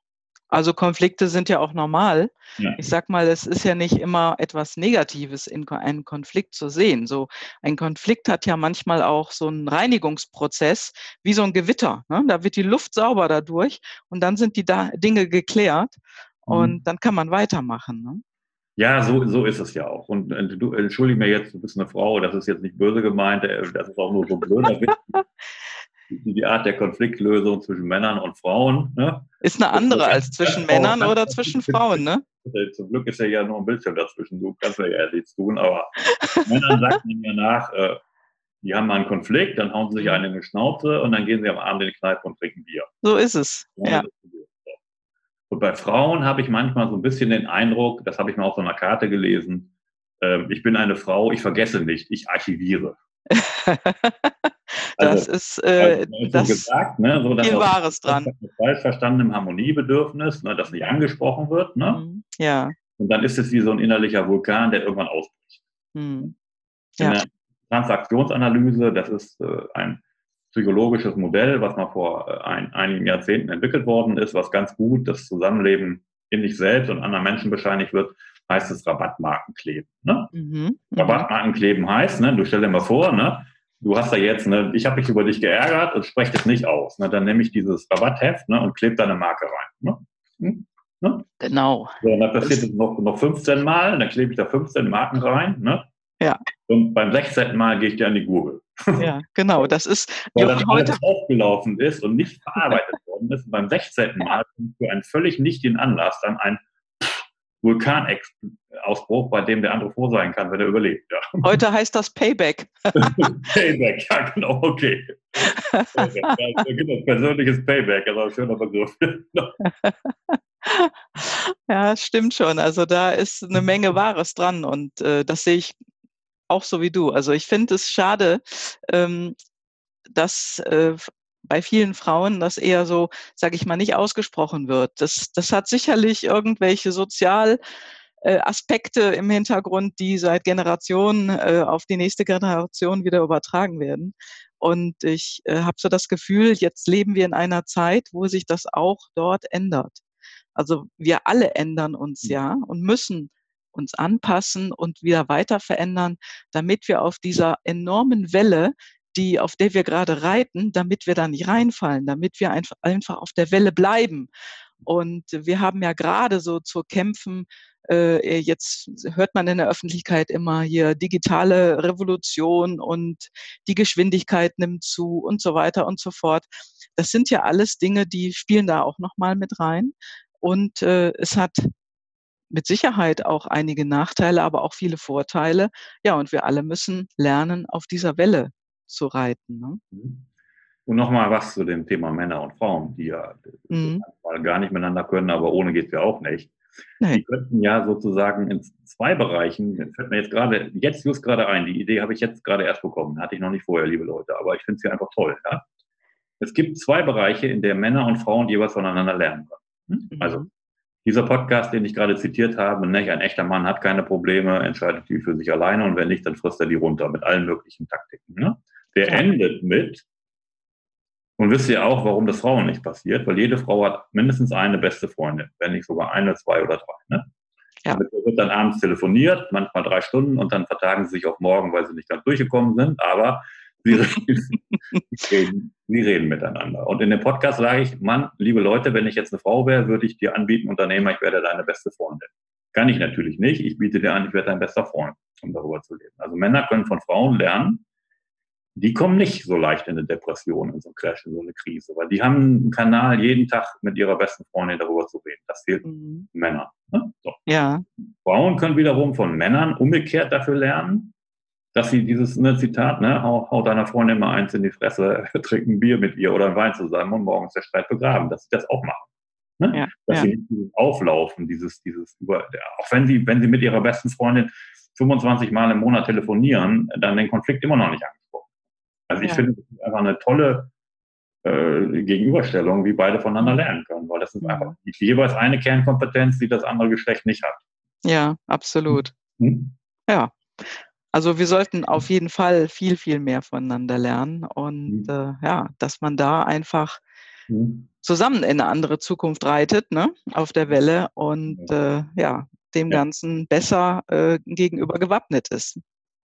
Also Konflikte sind ja auch normal. Ja. Ich sag mal, es ist ja nicht immer etwas Negatives in einem Konflikt zu sehen. So ein Konflikt hat ja manchmal auch so einen Reinigungsprozess, wie so ein Gewitter. Ne? Da wird die Luft sauber dadurch und dann sind die da Dinge geklärt und mhm. dann kann man weitermachen. Ne? Ja, so, so ist es ja auch. Und äh, du entschuldige mir jetzt, du bist eine Frau, das ist jetzt nicht böse gemeint, äh, das ist auch nur so ein blöder Witz. die Art der Konfliktlösung zwischen Männern und Frauen. Ne? Ist eine andere als zwischen Männern oder zwischen Frauen, ne? Zum Glück ist ja ja nur ein Bildschirm dazwischen, du kannst ja eher nichts tun, aber Männern sagt man ja nach, äh, die haben mal einen Konflikt, dann hauen sie sich mhm. einen in die Schnauze und dann gehen sie am Abend in die Kneipe und trinken Bier. So ist es. Ja. ja. Und bei Frauen habe ich manchmal so ein bisschen den Eindruck, das habe ich mal auf so einer Karte gelesen, äh, ich bin eine Frau, ich vergesse nicht, ich archiviere. das also, ist äh, das gesagt, ne, so, viel Wahres dran. Falsch verstandenem Harmoniebedürfnis, ne, das nicht angesprochen wird. Ne? Mhm. Ja. Und dann ist es wie so ein innerlicher Vulkan, der irgendwann ausbricht. Mhm. Ja. Transaktionsanalyse, das ist äh, ein psychologisches Modell, was mal vor äh, ein, einigen Jahrzehnten entwickelt worden ist, was ganz gut das Zusammenleben in sich selbst und anderen Menschen bescheinigt wird, heißt es Rabattmarkenkleben. Ne? Mhm, mhm, Rabattmarkenkleben heißt, ne, du stell dir mal vor, ne, du hast da jetzt, ne, ich habe mich über dich geärgert und spreche das nicht aus. Ne, dann nehme ich dieses Rabattheft ne, und klebe deine Marke rein. Ne? Hm? Ne? Genau. So, und dann passiert es noch, noch 15 Mal, dann klebe ich da 15 Marken rein. Ne? Ja. Und beim 16. Mal gehe ich dir an die Gurgel. Ja, genau. Das ist Weil dann heute aufgelaufen ist und nicht verarbeitet worden ist. Und beim 16. Mal für einen völlig nichtigen Anlass dann ein Vulkanausbruch, bei dem der andere froh sein kann, wenn er überlebt. Ja. Heute heißt das Payback. Payback, ja genau, okay. Payback, ja, persönliches Payback, also ein schöner Begriff. ja, stimmt schon. Also da ist eine Menge Wahres dran und äh, das sehe ich auch so wie du. Also ich finde es schade, ähm, dass äh, bei vielen Frauen das eher so, sage ich mal, nicht ausgesprochen wird. Das, das hat sicherlich irgendwelche Sozial- äh, Aspekte im Hintergrund, die seit Generationen äh, auf die nächste Generation wieder übertragen werden. Und ich äh, habe so das Gefühl, jetzt leben wir in einer Zeit, wo sich das auch dort ändert. Also wir alle ändern uns mhm. ja und müssen uns anpassen und wieder weiter verändern, damit wir auf dieser enormen Welle, die, auf der wir gerade reiten, damit wir da nicht reinfallen, damit wir einfach, auf der Welle bleiben. Und wir haben ja gerade so zu kämpfen, äh, jetzt hört man in der Öffentlichkeit immer hier digitale Revolution und die Geschwindigkeit nimmt zu und so weiter und so fort. Das sind ja alles Dinge, die spielen da auch nochmal mit rein. Und äh, es hat mit Sicherheit auch einige Nachteile, aber auch viele Vorteile. Ja, und wir alle müssen lernen, auf dieser Welle zu reiten. Ne? Mhm. Und nochmal was zu dem Thema Männer und Frauen, die ja mhm. gar nicht miteinander können, aber ohne geht es ja auch nicht. Nee. Die könnten ja sozusagen in zwei Bereichen, das fällt mir jetzt gerade, jetzt just gerade ein, die Idee habe ich jetzt gerade erst bekommen, hatte ich noch nicht vorher, liebe Leute, aber ich finde es hier einfach toll. Ja? Es gibt zwei Bereiche, in der Männer und Frauen jeweils voneinander lernen können. Hm? Mhm. Also dieser Podcast, den ich gerade zitiert habe, ne, ein echter Mann hat keine Probleme, entscheidet die für sich alleine und wenn nicht, dann frisst er die runter mit allen möglichen Taktiken. Ne? Der ja. endet mit, und wisst ihr auch, warum das Frauen nicht passiert? Weil jede Frau hat mindestens eine beste Freundin, wenn nicht sogar eine, zwei oder drei. Ne? Ja. Damit wird dann abends telefoniert, manchmal drei Stunden und dann vertagen sie sich auf morgen, weil sie nicht ganz durchgekommen sind, aber sie reden, sie reden miteinander. Und in dem Podcast sage ich, Mann, liebe Leute, wenn ich jetzt eine Frau wäre, würde ich dir anbieten, Unternehmer, ich werde deine beste Freundin. Kann ich natürlich nicht. Ich biete dir an, ich werde dein bester Freund, um darüber zu reden. Also Männer können von Frauen lernen, die kommen nicht so leicht in eine Depression, in so einen Crash, in so eine Krise, weil die haben einen Kanal, jeden Tag mit ihrer besten Freundin darüber zu reden. Das fehlt mhm. Männern. Ne? So. Ja. Frauen können wiederum von Männern umgekehrt dafür lernen, dass sie dieses ne, Zitat, ne, hau, hau deiner Freundin mal eins in die Fresse, trink ein Bier mit ihr oder ein Wein zusammen und morgens der Streit begraben, dass sie das auch machen. Ne? Ja, dass ja. sie nicht dieses Auflaufen, dieses, dieses über, auch wenn sie, wenn sie mit ihrer besten Freundin 25 Mal im Monat telefonieren, dann den Konflikt immer noch nicht angehen. Also ich ja. finde, das ist einfach eine tolle äh, Gegenüberstellung, wie beide voneinander mhm. lernen können, weil das ist ja. einfach jeweils eine Kernkompetenz, die das andere Geschlecht nicht hat. Ja, absolut. Mhm. Ja. Also wir sollten auf jeden Fall viel, viel mehr voneinander lernen und mhm. äh, ja, dass man da einfach mhm. zusammen in eine andere Zukunft reitet, ne, auf der Welle und äh, ja, dem Ganzen besser äh, gegenüber gewappnet ist.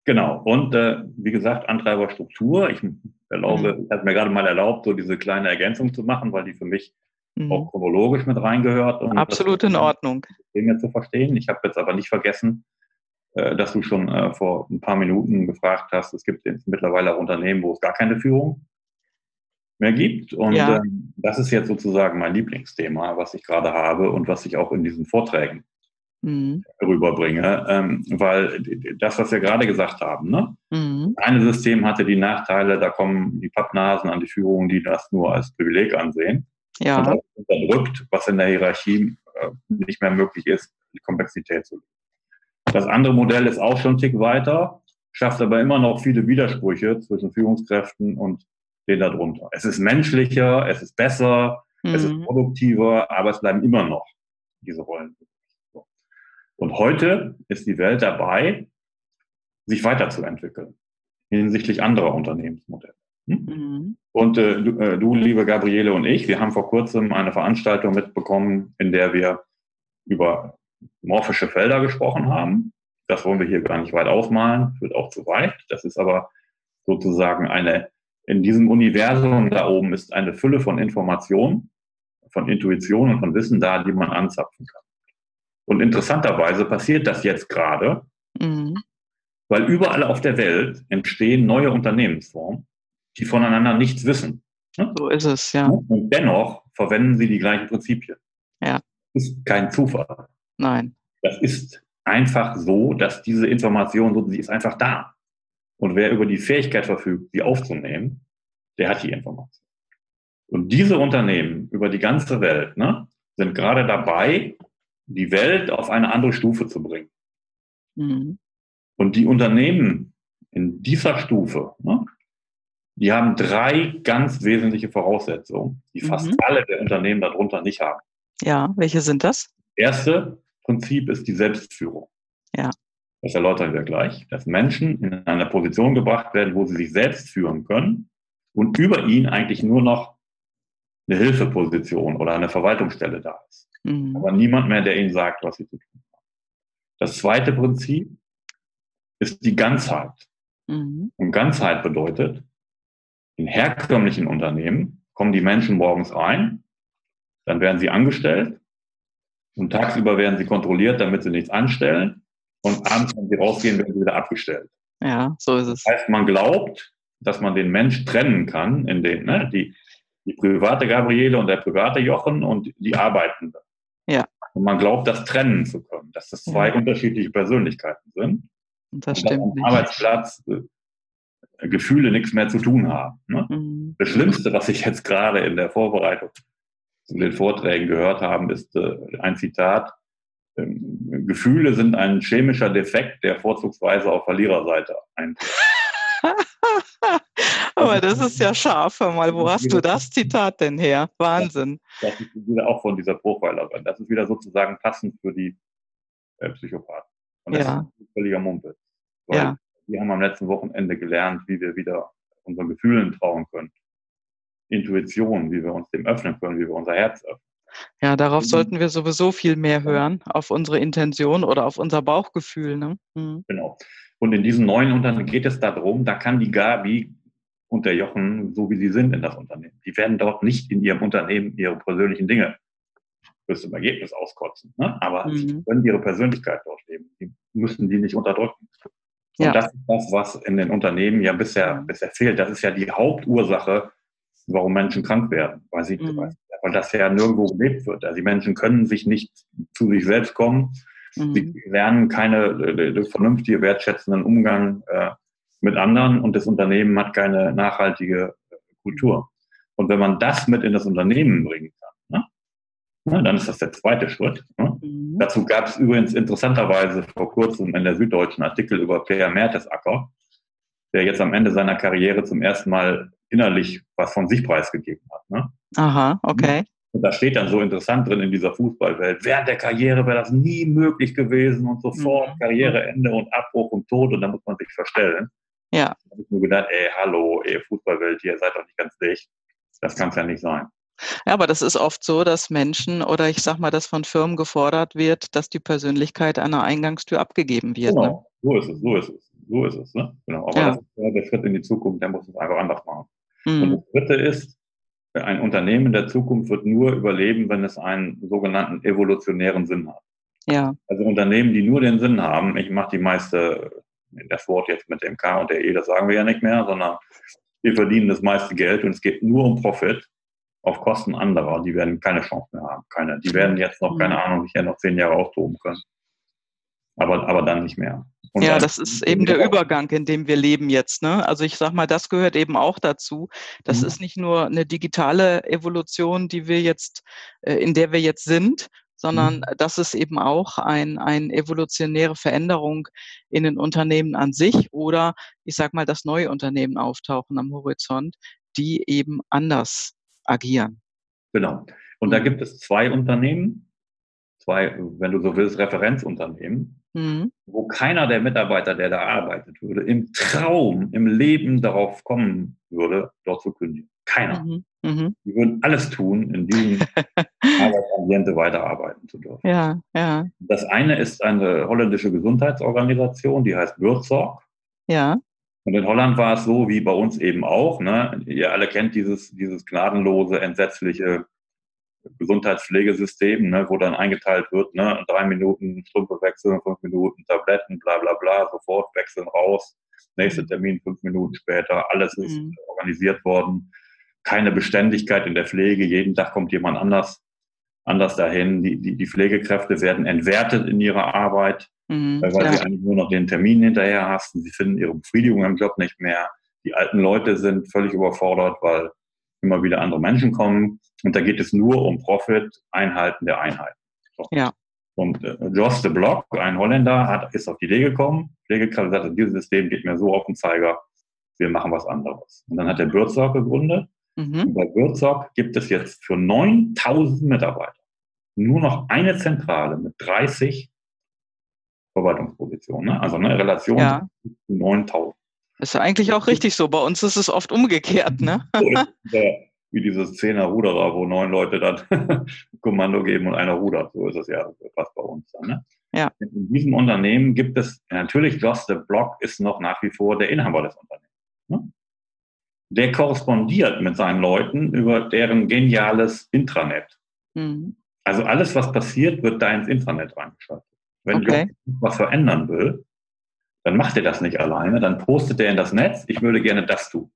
Genau. Und äh, wie gesagt, Antreiberstruktur. Ich erlaube, mhm. ich habe mir gerade mal erlaubt, so diese kleine Ergänzung zu machen, weil die für mich mhm. auch chronologisch mit reingehört. Und Absolut in Ordnung. Dinge zu verstehen. Ich habe jetzt aber nicht vergessen, äh, dass du schon äh, vor ein paar Minuten gefragt hast, es gibt jetzt mittlerweile auch Unternehmen, wo es gar keine Führung mehr gibt. Und ja. äh, das ist jetzt sozusagen mein Lieblingsthema, was ich gerade habe und was ich auch in diesen Vorträgen mhm. rüberbringe, ähm, weil das, was wir gerade gesagt haben, ne? Mhm. Eine System hatte die Nachteile, da kommen die Pappnasen an die Führung, die das nur als Privileg ansehen. Ja. Und das unterdrückt, was in der Hierarchie äh, nicht mehr möglich ist, die Komplexität zu lösen. Das andere Modell ist auch schon ein Tick weiter, schafft aber immer noch viele Widersprüche zwischen Führungskräften und den darunter. Es ist menschlicher, es ist besser, mhm. es ist mhm. produktiver, aber es bleiben immer noch diese Rollen. Und heute ist die Welt dabei, sich weiterzuentwickeln hinsichtlich anderer Unternehmensmodelle. Hm? Mhm. Und äh, du, äh, du, liebe Gabriele und ich, wir haben vor kurzem eine Veranstaltung mitbekommen, in der wir über morphische Felder gesprochen haben. Das wollen wir hier gar nicht weit aufmalen, wird auch zu weit. Das ist aber sozusagen eine, in diesem Universum da oben ist eine Fülle von Informationen, von Intuition und von Wissen da, die man anzapfen kann. Und interessanterweise passiert das jetzt gerade, mhm. weil überall auf der Welt entstehen neue Unternehmensformen, die voneinander nichts wissen. Ne? So ist es, ja. Und dennoch verwenden sie die gleichen Prinzipien. Ja. Das ist kein Zufall. Nein. Das ist einfach so, dass diese Information, sie ist einfach da. Und wer über die Fähigkeit verfügt, sie aufzunehmen, der hat die Information. Und diese Unternehmen über die ganze Welt ne, sind gerade dabei, die Welt auf eine andere Stufe zu bringen. Mhm. Und die Unternehmen in dieser Stufe, ne, die haben drei ganz wesentliche Voraussetzungen, die fast mhm. alle der Unternehmen darunter nicht haben. Ja, welche sind das? Erste Prinzip ist die Selbstführung. Ja. Das erläutern wir gleich, dass Menschen in eine Position gebracht werden, wo sie sich selbst führen können und über ihn eigentlich nur noch eine Hilfeposition oder eine Verwaltungsstelle da ist. Mhm. Aber niemand mehr, der ihnen sagt, was sie zu tun haben. Das zweite Prinzip ist die Ganzheit. Mhm. Und Ganzheit bedeutet, in herkömmlichen Unternehmen kommen die Menschen morgens rein, Dann werden sie angestellt und tagsüber werden sie kontrolliert, damit sie nichts anstellen. Und abends, wenn sie rausgehen, werden sie wieder abgestellt. Ja, so ist es. Das heißt, man glaubt, dass man den Mensch trennen kann in den, ne, die, die private Gabriele und der private Jochen und die Arbeitende. Ja. Und man glaubt, das trennen zu können, dass das zwei ja. unterschiedliche Persönlichkeiten sind. Und das und stimmt. Am nicht. Arbeitsplatz äh, Gefühle nichts mehr zu tun haben. Ne? Mhm. Das Schlimmste, was ich jetzt gerade in der Vorbereitung zu den Vorträgen gehört habe, ist äh, ein Zitat. Ähm, Gefühle sind ein chemischer Defekt, der vorzugsweise auf Verliererseite eintritt. Aber das ist ja scharf. Mal, wo hast du das Zitat denn her? Wahnsinn. Das ist wieder auch von dieser Profilerin. Das ist wieder sozusagen passend für die äh, Psychopathen. Und das ja. ist völliger Mumpel. Weil ja. wir haben am letzten Wochenende gelernt, wie wir wieder unseren Gefühlen trauen können. Intuition, wie wir uns dem öffnen können, wie wir unser Herz öffnen. Ja, darauf mhm. sollten wir sowieso viel mehr hören, auf unsere Intention oder auf unser Bauchgefühl. Ne? Mhm. Genau. Und in diesen neuen Unternehmen geht es darum, da kann die Gabi und der Jochen, so wie sie sind in das Unternehmen, die werden dort nicht in ihrem Unternehmen ihre persönlichen Dinge bis zum Ergebnis auskotzen. Ne? Aber mhm. sie können ihre Persönlichkeit dort leben. Die müssen die nicht unterdrücken. Und ja. das ist das, was in den Unternehmen ja bisher, mhm. bisher fehlt. Das ist ja die Hauptursache, warum Menschen krank werden, weil, sie, mhm. weil das ja nirgendwo gelebt wird. Also die Menschen können sich nicht zu sich selbst kommen Mhm. Sie lernen keine äh, vernünftige, wertschätzenden Umgang äh, mit anderen und das Unternehmen hat keine nachhaltige äh, Kultur. Und wenn man das mit in das Unternehmen bringen kann, ne, ne, dann ist das der zweite Schritt. Ne? Mhm. Dazu gab es übrigens interessanterweise vor kurzem in der Süddeutschen Artikel über Pierre Mertesacker, der jetzt am Ende seiner Karriere zum ersten Mal innerlich was von sich preisgegeben hat. Ne? Aha, okay. Und da steht dann so interessant drin in dieser Fußballwelt. Während der Karriere wäre das nie möglich gewesen und sofort mhm. Karriereende und Abbruch und Tod und da muss man sich verstellen. Ja. Da habe ich mir gedacht, ey, hallo, ey, Fußballwelt, ihr seid doch nicht ganz dicht. Das kann es ja nicht sein. Ja, aber das ist oft so, dass Menschen oder ich sag mal, dass von Firmen gefordert wird, dass die Persönlichkeit an der Eingangstür abgegeben wird. Genau, ne? so ist es, so ist es, so ist es. Ne? Genau. Aber ja. das ist der Schritt in die Zukunft, der muss es einfach anders machen. Mhm. Und das Dritte ist, ein Unternehmen der Zukunft wird nur überleben, wenn es einen sogenannten evolutionären Sinn hat. Ja. Also Unternehmen, die nur den Sinn haben, ich mache die meiste, das Wort jetzt mit dem K und der E, das sagen wir ja nicht mehr, sondern wir verdienen das meiste Geld und es geht nur um Profit auf Kosten anderer. Die werden keine Chance mehr haben. Keine. Die werden jetzt noch, keine mhm. Ahnung, sich ja noch zehn Jahre austoben können. Aber, aber dann nicht mehr. Und ja, das ist eben der Übergang, in dem wir leben jetzt. Ne? Also ich sage mal, das gehört eben auch dazu. Das mhm. ist nicht nur eine digitale Evolution, die wir jetzt, äh, in der wir jetzt sind, sondern mhm. das ist eben auch ein, eine evolutionäre Veränderung in den Unternehmen an sich oder ich sage mal, dass neue Unternehmen auftauchen am Horizont, die eben anders agieren. Genau. Und da mhm. gibt es zwei Unternehmen, zwei, wenn du so willst, Referenzunternehmen, mhm. wo keiner der Mitarbeiter, der da arbeitet würde, im Traum, im Leben darauf kommen würde, dort zu kündigen. Keiner. Mhm. Mhm. Die würden alles tun, in diesem Arbeitsambiente weiterarbeiten zu dürfen. Ja, ja. Das eine ist eine holländische Gesundheitsorganisation, die heißt Würzorg. Ja. Und in Holland war es so, wie bei uns eben auch. Ne? Ihr alle kennt dieses, dieses gnadenlose, entsetzliche Gesundheitspflegesystem, ne, wo dann eingeteilt wird, ne, drei Minuten Strümpfe wechseln, fünf Minuten Tabletten, bla bla bla, sofort wechseln raus, nächster Termin fünf Minuten später, alles ist mhm. organisiert worden, keine Beständigkeit in der Pflege, jeden Tag kommt jemand anders, anders dahin, die, die, die Pflegekräfte werden entwertet in ihrer Arbeit, mhm, weil ja. sie eigentlich nur noch den Termin hinterher hasten, sie finden ihre Befriedigung im Job nicht mehr, die alten Leute sind völlig überfordert, weil immer wieder andere Menschen kommen. Und da geht es nur um Profit, Einhalten der Einheiten. So. Ja. Und äh, Joss de Block, ein Holländer, hat, ist auf die Idee gekommen. Pflegekraft sagte, dieses System geht mir so auf den Zeiger, wir machen was anderes. Und dann hat er Bürzog gegründet. Mhm. Und bei Bürzog gibt es jetzt für 9000 Mitarbeiter nur noch eine Zentrale mit 30 Verwaltungspositionen. Ne? Also eine Relation ja. zu 9000. Ist ja eigentlich auch richtig so. Bei uns ist es oft umgekehrt, ne? Wie dieses Zehner-Ruderer, wo neun Leute dann Kommando geben und einer rudert. So ist es ja fast bei uns dann, ne? Ja. In diesem Unternehmen gibt es, natürlich, Joss de Block ist noch nach wie vor der Inhaber des Unternehmens. Ne? Der korrespondiert mit seinen Leuten über deren geniales Intranet. Mhm. Also alles, was passiert, wird da ins Intranet reingeschaltet. Wenn okay. Jochen was verändern will, dann macht er das nicht alleine, dann postet er in das Netz, ich würde gerne das tun.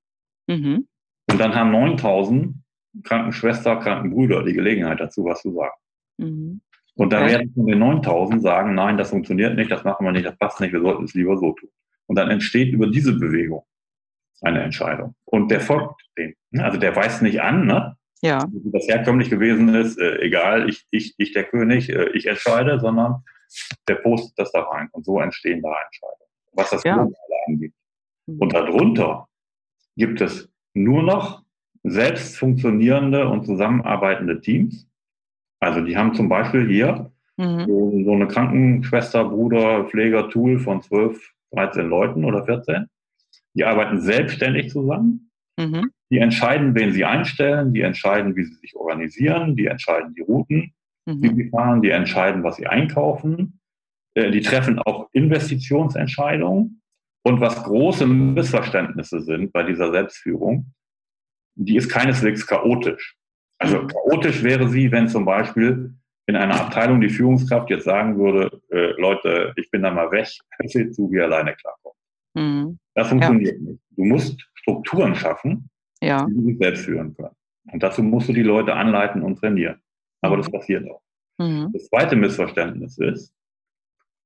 Mhm. Und dann haben 9000 Krankenschwester, Krankenbrüder die Gelegenheit dazu, was zu sagen. Mhm. Und da werden von den 9000 sagen, nein, das funktioniert nicht, das machen wir nicht, das passt nicht, wir sollten es lieber so tun. Und dann entsteht über diese Bewegung eine Entscheidung. Und der folgt dem. Also der weist nicht an, ne? Ja. Wie das herkömmlich gewesen ist, äh, egal, ich, ich, ich der König, äh, ich entscheide, sondern der postet das da rein. Und so entstehen da Entscheidungen, was das ja. angeht. Mhm. Und darunter gibt es nur noch selbst funktionierende und zusammenarbeitende Teams. Also die haben zum Beispiel hier mhm. so, so, eine Krankenschwester, Bruder, Pfleger, Tool von 12, 13 Leuten oder 14. Die arbeiten selbstständig zusammen. Mhm. Die entscheiden, wen sie einstellen, die entscheiden, wie sie sich organisieren, die entscheiden die Routen, mhm. die sie fahren, die entscheiden, was sie einkaufen. Äh, die treffen auch Investitionsentscheidungen. Und was große Missverständnisse sind bei dieser Selbstführung, die ist keineswegs chaotisch. Also chaotisch wäre sie, wenn zum Beispiel in einer Abteilung die Führungskraft jetzt sagen würde, äh, Leute, ich bin da mal weg, seht zu, wie ihr alleine klarkommt. Mhm. Das funktioniert ja. nicht. Du musst Strukturen schaffen, ja. die sich selbst führen können. Und dazu musst du die Leute anleiten und trainieren. Aber das mhm. passiert auch. Mhm. Das zweite Missverständnis ist,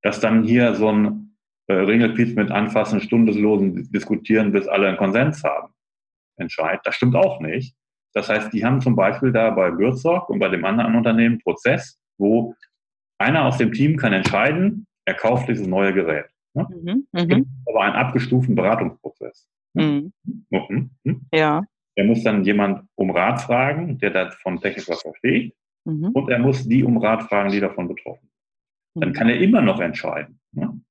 dass dann hier so ein äh, Ringelpiez mit Anfassen, Stundeslosen diskutieren, bis alle einen Konsens haben, entscheidet. Das stimmt auch nicht. Das heißt, die haben zum Beispiel da bei Bürzog und bei dem anderen Unternehmen einen Prozess, wo einer aus dem Team kann entscheiden, er kauft dieses neue Gerät. Ne? Mhm, mhm. aber einen abgestuften Beratungsprozess. Ne? Mhm. Mhm. mhm. Ja. Er muss dann jemand um Rat fragen, der davon technisch was versteht. Mhm. Und er muss die um Rat fragen, die davon betroffen sind. Dann mhm. kann er immer noch entscheiden. Ne?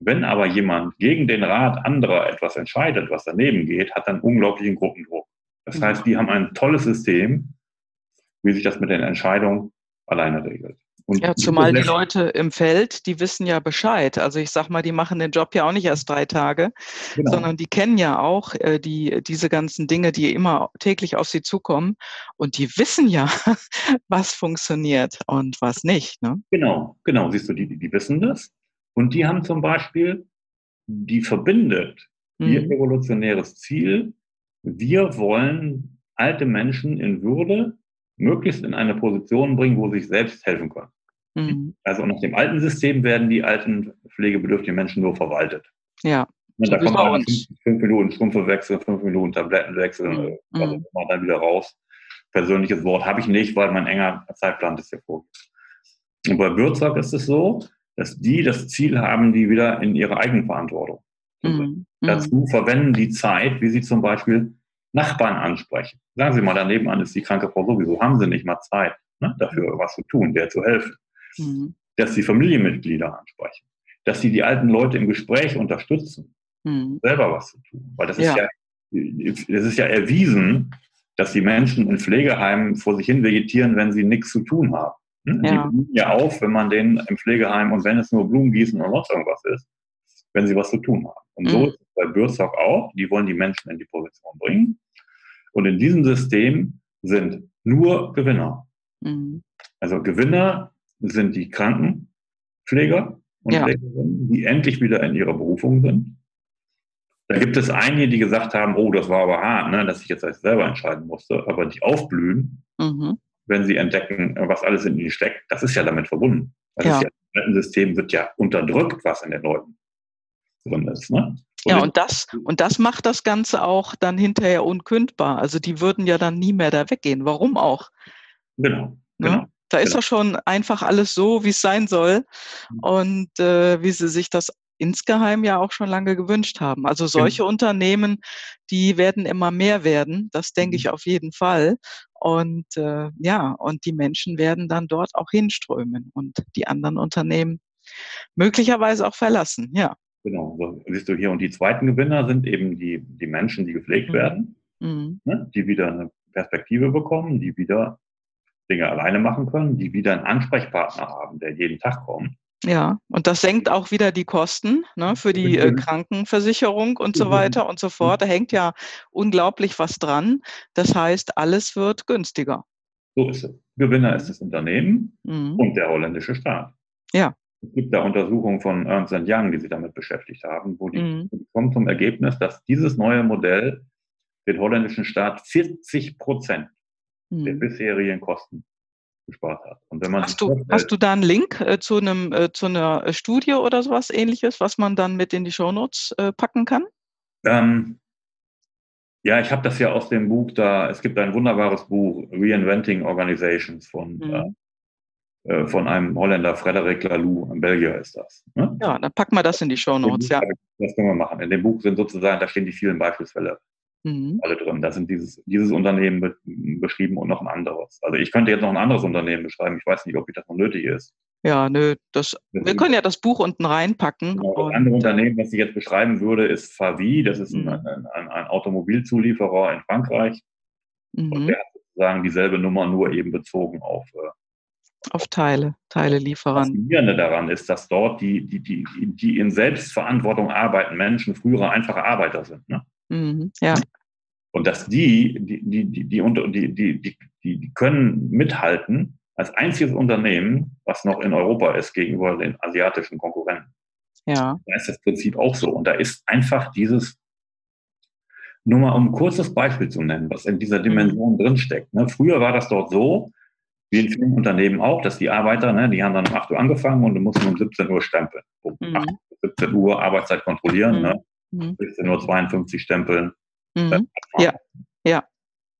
Wenn aber jemand gegen den Rat anderer etwas entscheidet, was daneben geht, hat dann unglaublichen Gruppendruck. Das heißt, die haben ein tolles System, wie sich das mit den Entscheidungen alleine regelt. Und ja, zumal die Leute im Feld, die wissen ja Bescheid. Also ich sag mal, die machen den Job ja auch nicht erst drei Tage, genau. sondern die kennen ja auch äh, die, diese ganzen Dinge, die immer täglich auf sie zukommen. Und die wissen ja, was funktioniert und was nicht. Ne? Genau, genau. Siehst du, die, die wissen das. Und die haben zum Beispiel, die verbindet mhm. ihr evolutionäres Ziel. Wir wollen alte Menschen in Würde möglichst in eine Position bringen, wo sie sich selbst helfen können. Mhm. Also nach dem alten System werden die alten pflegebedürftigen Menschen nur verwaltet. Ja. Und da kommt man fünf, fünf, Minuten Strümpfe wechseln, fünf Minuten Tabletten wechseln, mhm. also man dann wieder raus. Persönliches Wort habe ich nicht, weil mein enger Zeitplan das hier vorgibt. Und bei Bürzog ist es so, dass die das Ziel haben, die wieder in ihre Eigenverantwortung. Mhm. Dazu verwenden die Zeit, wie sie zum Beispiel Nachbarn ansprechen. Sagen Sie mal, daneben an ist die kranke Frau sowieso. Haben Sie nicht mal Zeit, ne, dafür was zu tun, der zu helfen? mhm. dass sie Familienmitglieder ansprechen, dass sie die alten Leute im Gespräch unterstützen, mhm. selber was zu tun. Weil das ist ja. ja, das ist ja erwiesen, dass die Menschen in Pflegeheimen vor sich hin vegetieren, wenn sie nichts zu tun haben. Hm? Ja. Die blühen ja auf, wenn man denen im Pflegeheim und wenn es nur Blumen gießen oder noch irgendwas ist, wenn sie was zu tun haben. Und mhm. so ist es bei Bürzog auch. Die wollen die Menschen in die Position bringen. Und in diesem System sind nur Gewinner. Mhm. Also Gewinner sind die Krankenpfleger und ja. Pflegerinnen, die endlich wieder in ihrer Berufung sind. Da gibt es einige, die gesagt haben, oh, das war aber hart, ne, dass ich jetzt selber entscheiden musste, aber die aufblühen, mhm. Wenn sie entdecken, was alles in ihnen steckt. Das ist ja damit verbunden. Das ja. System wird ja unterdrückt, was in den Leuten drin ist. Ne? Und ja, und das, und das macht das Ganze auch dann hinterher unkündbar. Also die würden ja dann nie mehr da weggehen. Warum auch? Genau. Ne? genau. Da ist doch schon einfach alles so, wie es sein soll mhm. und äh, wie sie sich das insgeheim ja auch schon lange gewünscht haben. Also solche ja. Unternehmen, die werden immer mehr werden, das denke ich mhm. auf jeden Fall. Und äh, ja, und die Menschen werden dann dort auch hinströmen und die anderen Unternehmen möglicherweise auch verlassen, ja. Genau, so siehst du hier. Und die zweiten Gewinner sind eben die, die Menschen, die gepflegt mhm. werden, mhm. Ne, die wieder eine Perspektive bekommen, die wieder Dinge alleine machen können, die wieder einen Ansprechpartner haben, der jeden Tag kommt. Ja, und das senkt auch wieder die Kosten ne, für die äh, Krankenversicherung und so weiter und so fort. Da hängt ja unglaublich was dran. Das heißt, alles wird günstiger. So ist es. Gewinner ist das Unternehmen mhm. und der holländische Staat. Ja. Es gibt da Untersuchungen von Ernst Young, die sich damit beschäftigt haben, wo die, mhm. die kommen zum Ergebnis, dass dieses neue Modell den holländischen Staat 40 Prozent mhm. der bisherigen Kosten gespart hat. Und wenn man hast, du, hast du da einen Link äh, zu, einem, äh, zu einer äh, Studie oder sowas ähnliches, was man dann mit in die Shownotes äh, packen kann? Ähm, ja, ich habe das ja aus dem Buch da, es gibt ein wunderbares Buch, Reinventing Organizations von, mhm. äh, äh von einem Holländer, Frederic Laloux, in Belgier ist das. Ne? Ja, dann packen wir das in die Show Notes, ja. Das können wir machen. In dem Buch sind sozusagen, da stehen die vielen Beispielsfälle mhm. alle drin. Da sind dieses, dieses Unternehmen be beschrieben und noch ein anderes. Also ich könnte jetzt noch ein anderes Unternehmen beschreiben. Ich weiß nicht, ob das noch nötig ist. Ja, nö, das, wir können ja das Buch unten reinpacken. Genau, das andere Unternehmen, was ich jetzt beschreiben würde, ist Favi. Das ist mhm. ein, ein, ein, Automobilzulieferer in Frankreich. Mhm. Und der hat sozusagen dieselbe Nummer, nur eben bezogen auf äh, auf Teile, Teile Lieferanten. Das Faszinierende daran ist, dass dort die, die, die, die in Selbstverantwortung arbeiten Menschen frühere einfache Arbeiter sind. Ne? Mhm, ja. Und dass die, die, die, die, die, die, die, die können mithalten als einziges Unternehmen, was noch in Europa ist gegenüber den asiatischen Konkurrenten. Ja. Da ist das Prinzip auch so. Und da ist einfach dieses, nur mal um ein kurzes Beispiel zu nennen, was in dieser Dimension mhm. drinsteckt. Ne? Früher war das dort so, wie in vielen Unternehmen auch, dass die Arbeiter, ne, die haben dann um 8 Uhr angefangen und du musst um 17 Uhr stempeln. Um mhm. 8, 17 Uhr Arbeitszeit kontrollieren. Mhm. Ne? Mhm. 16.52 stempeln. Mhm. Ja, ja.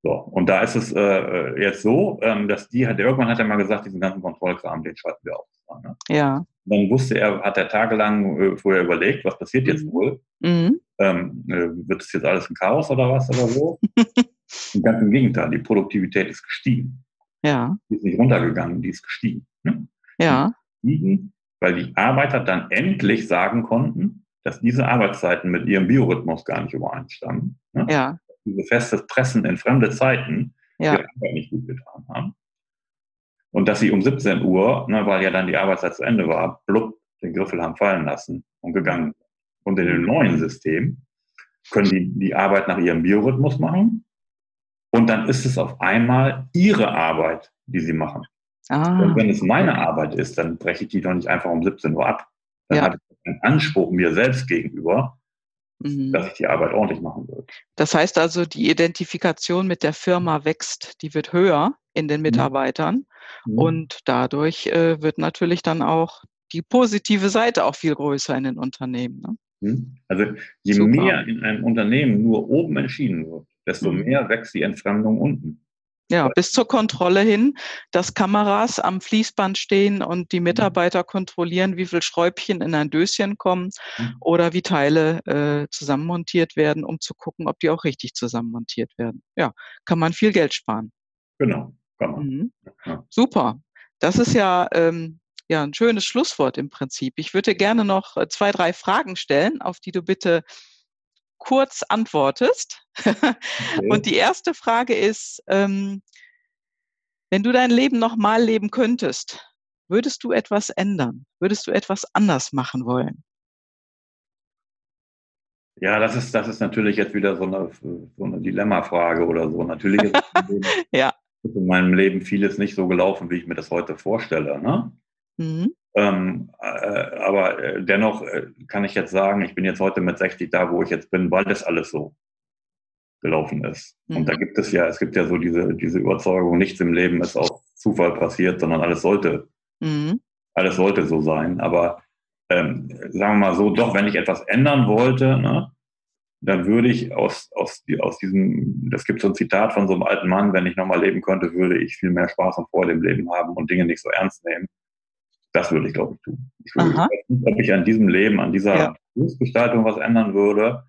So, und da ist es äh, jetzt so, ähm, dass die hat, irgendwann hat er mal gesagt, diesen ganzen Kontrollkram, den schalten wir auf. Ne? Ja. Dann wusste er, hat er tagelang äh, vorher überlegt, was passiert jetzt mhm. wohl? Mhm. Ähm, äh, wird es jetzt alles ein Chaos oder was oder so? und ganz im Gegenteil, die Produktivität ist gestiegen. Ja. Die ist nicht runtergegangen, die ist gestiegen. Ne? Ja. Gestiegen, weil die Arbeiter dann endlich sagen konnten, dass diese Arbeitszeiten mit ihrem Biorhythmus gar nicht übereinstammen. Ne? Ja. Diese festes Pressen in fremde Zeiten ja. die Arbeit nicht gut getan haben. Und dass sie um 17 Uhr, ne, weil ja dann die Arbeitszeit zu Ende war, blub, den Griffel haben fallen lassen und gegangen. Und in dem neuen System können die die Arbeit nach ihrem Biorhythmus machen. Und dann ist es auf einmal ihre Arbeit, die sie machen. Ah. Und wenn es meine Arbeit ist, dann breche ich die doch nicht einfach um 17 Uhr ab. Dann ja. habe ich einen Anspruch mir selbst gegenüber, mhm. dass ich die Arbeit ordentlich machen will. Das heißt also, die Identifikation mit der Firma wächst, die wird höher in den mhm. Mitarbeitern mhm. und dadurch äh, wird natürlich dann auch die positive Seite auch viel größer in den Unternehmen. Ne? Mhm. Also je Super. mehr in einem Unternehmen nur oben entschieden wird, desto mhm. mehr wächst die Entfremdung unten. Ja, bis zur Kontrolle hin, dass Kameras am Fließband stehen und die mhm. Mitarbeiter kontrollieren, wie viel Schräubchen in ein Döschen kommen mhm. oder wie Teile äh, zusammenmontiert werden, um zu gucken, ob die auch richtig zusammenmontiert werden. Ja, kann man viel Geld sparen. Genau, kann man. Mhm. Ja. Super. Das ist ja, ähm, ja ein schönes Schlusswort im Prinzip. Ich würde gerne noch äh, zwei, drei Fragen stellen, auf die du bitte kurz antwortest. Okay. Und die erste Frage ist, ähm, wenn du dein Leben nochmal leben könntest, würdest du etwas ändern? Würdest du etwas anders machen wollen? Ja, das ist, das ist natürlich jetzt wieder so eine, so eine Dilemma-Frage oder so. Natürlich ist, ja. in meinem Leben vieles nicht so gelaufen, wie ich mir das heute vorstelle. Ne? Mhm. Ähm, äh, aber äh, dennoch äh, kann ich jetzt sagen, ich bin jetzt heute mit 60 da, wo ich jetzt bin, weil das alles so gelaufen ist. Mhm. Und da mhm. gibt es ja, es gibt ja so diese, diese Überzeugung, nichts im Leben ist aus Zufall passiert, sondern alles sollte, mhm. alles sollte so sein. Aber ähm, sagen wir mal so, doch, wenn ich etwas ändern wollte, ne, dann würde ich aus, aus, aus diesem, das gibt so ein Zitat von so einem alten Mann, wenn ich nochmal leben könnte, würde ich viel mehr Spaß und Freude im Leben haben und Dinge nicht so ernst nehmen. Das würde ich, glaube ich, tun. Ich würde nicht, ob ich an diesem Leben, an dieser ja. Berufsgestaltung was ändern würde,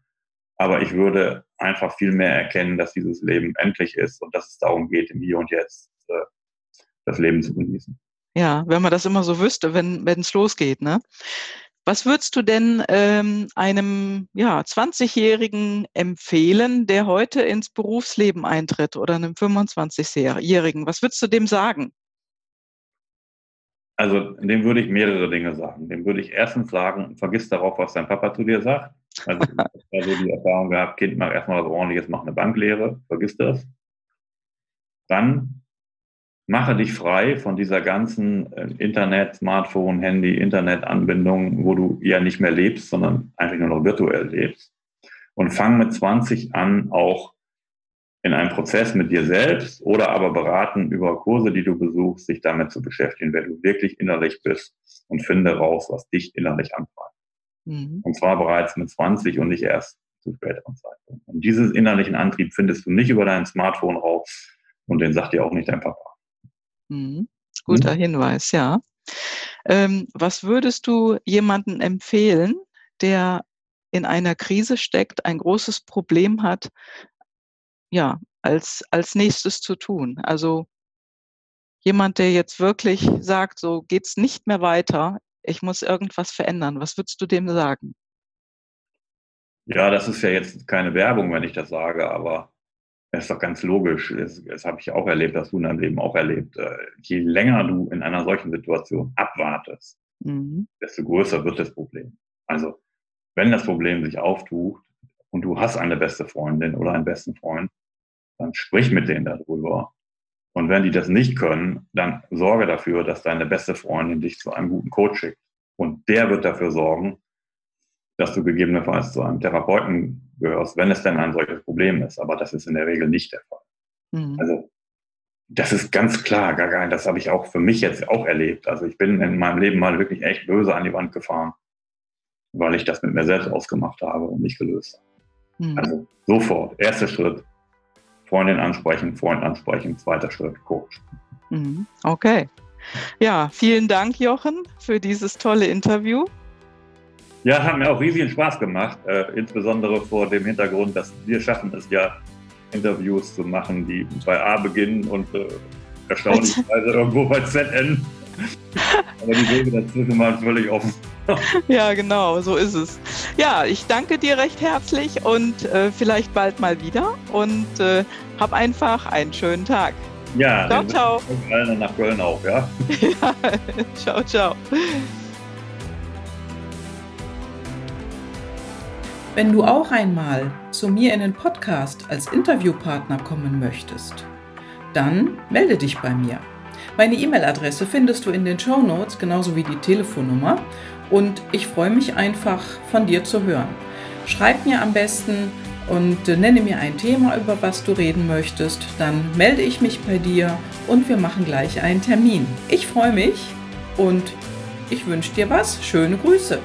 aber ich würde einfach viel mehr erkennen, dass dieses Leben endlich ist und dass es darum geht, im Hier und Jetzt äh, das Leben zu genießen. Ja, wenn man das immer so wüsste, wenn es losgeht, ne? Was würdest du denn ähm, einem ja, 20-Jährigen empfehlen, der heute ins Berufsleben eintritt oder einem 25-Jährigen? Was würdest du dem sagen? Also dem würde ich mehrere Dinge sagen. Dem würde ich erstens sagen, vergiss darauf, was dein Papa zu dir sagt. Also ich habe also die Erfahrung gehabt, Kind, mach erstmal was ordentliches, mach eine Banklehre, vergiss das. Dann mache dich frei von dieser ganzen äh, Internet, Smartphone, Handy, Internetanbindung, wo du ja nicht mehr lebst, sondern einfach nur noch virtuell lebst. Und fang mit 20 an, auch in einem Prozess mit dir selbst oder aber beraten über Kurse, die du besuchst, sich damit zu beschäftigen, wer du wirklich innerlich bist und finde raus, was dich innerlich antreibt. Mhm. Und zwar bereits mit 20 und nicht erst zu späteren Zeitpunkt. Und diesen innerlichen Antrieb findest du nicht über dein Smartphone raus und den sagt dir auch nicht dein Papa. Mhm. Guter mhm. Hinweis, ja. Ähm, was würdest du jemandem empfehlen, der in einer Krise steckt, ein großes Problem hat, ja, als, als nächstes zu tun? Also jemand, der jetzt wirklich sagt, so geht's nicht mehr weiter, ich muss irgendwas verändern. Was würdest du dem sagen? Ja, das ist ja jetzt keine Werbung, wenn ich das sage, aber das ist doch ganz logisch. Das, das habe ich auch erlebt, das du in deinem Leben auch erlebt. Äh, je länger du in einer solchen Situation abwartest, mhm. desto größer wird das Problem. Also, wenn das Problem sich auftut und du hast eine beste Freundin oder einen besten Freund, dann sprich mit denen darüber. Und wenn die das nicht können, dann sorge dafür, dass deine beste Freundin dich zu einem guten Coach schickt. Und der wird dafür sorgen, dass du gegebenenfalls zu einem Therapeuten gehörst, wenn es denn ein solches Problem ist. Aber das ist in der Regel nicht der Fall. Mhm. Also das ist ganz klar, gar, gar, das habe ich auch für mich jetzt auch erlebt. Also ich bin in meinem Leben mal wirklich echt böse an die Wand gefahren, weil ich das mit mir selbst ausgemacht habe und nicht gelöst habe. Mhm. Also sofort, erster Schritt, Freundin ansprechen, Freund ansprechen, zweiter Schritt, Coach. Mhm. Okay. Ja, vielen Dank, Jochen, für dieses tolle Interview. Ja, hat mir auch riesigen Spaß gemacht, äh, insbesondere vor dem Hintergrund, dass wir schaffen es ja, Interviews zu machen, die bei A beginnen und äh, erstaunlicherweise irgendwo bei Z enden. Aber die Wege dazwischen waren völlig offen. ja, genau, so ist es. Ja, ich danke dir recht herzlich und äh, vielleicht bald mal wieder und äh, hab einfach einen schönen Tag. Ja, ciao, ciao. Allen nach Köln auch, ja? ja, ciao, ciao. Wenn du auch einmal zu mir in den Podcast als Interviewpartner kommen möchtest, dann melde dich bei mir. Meine E-Mail-Adresse findest du in den Show Notes, genauso wie die Telefonnummer. Und ich freue mich einfach von dir zu hören. Schreib mir am besten und nenne mir ein Thema, über was du reden möchtest. Dann melde ich mich bei dir und wir machen gleich einen Termin. Ich freue mich und ich wünsche dir was. Schöne Grüße.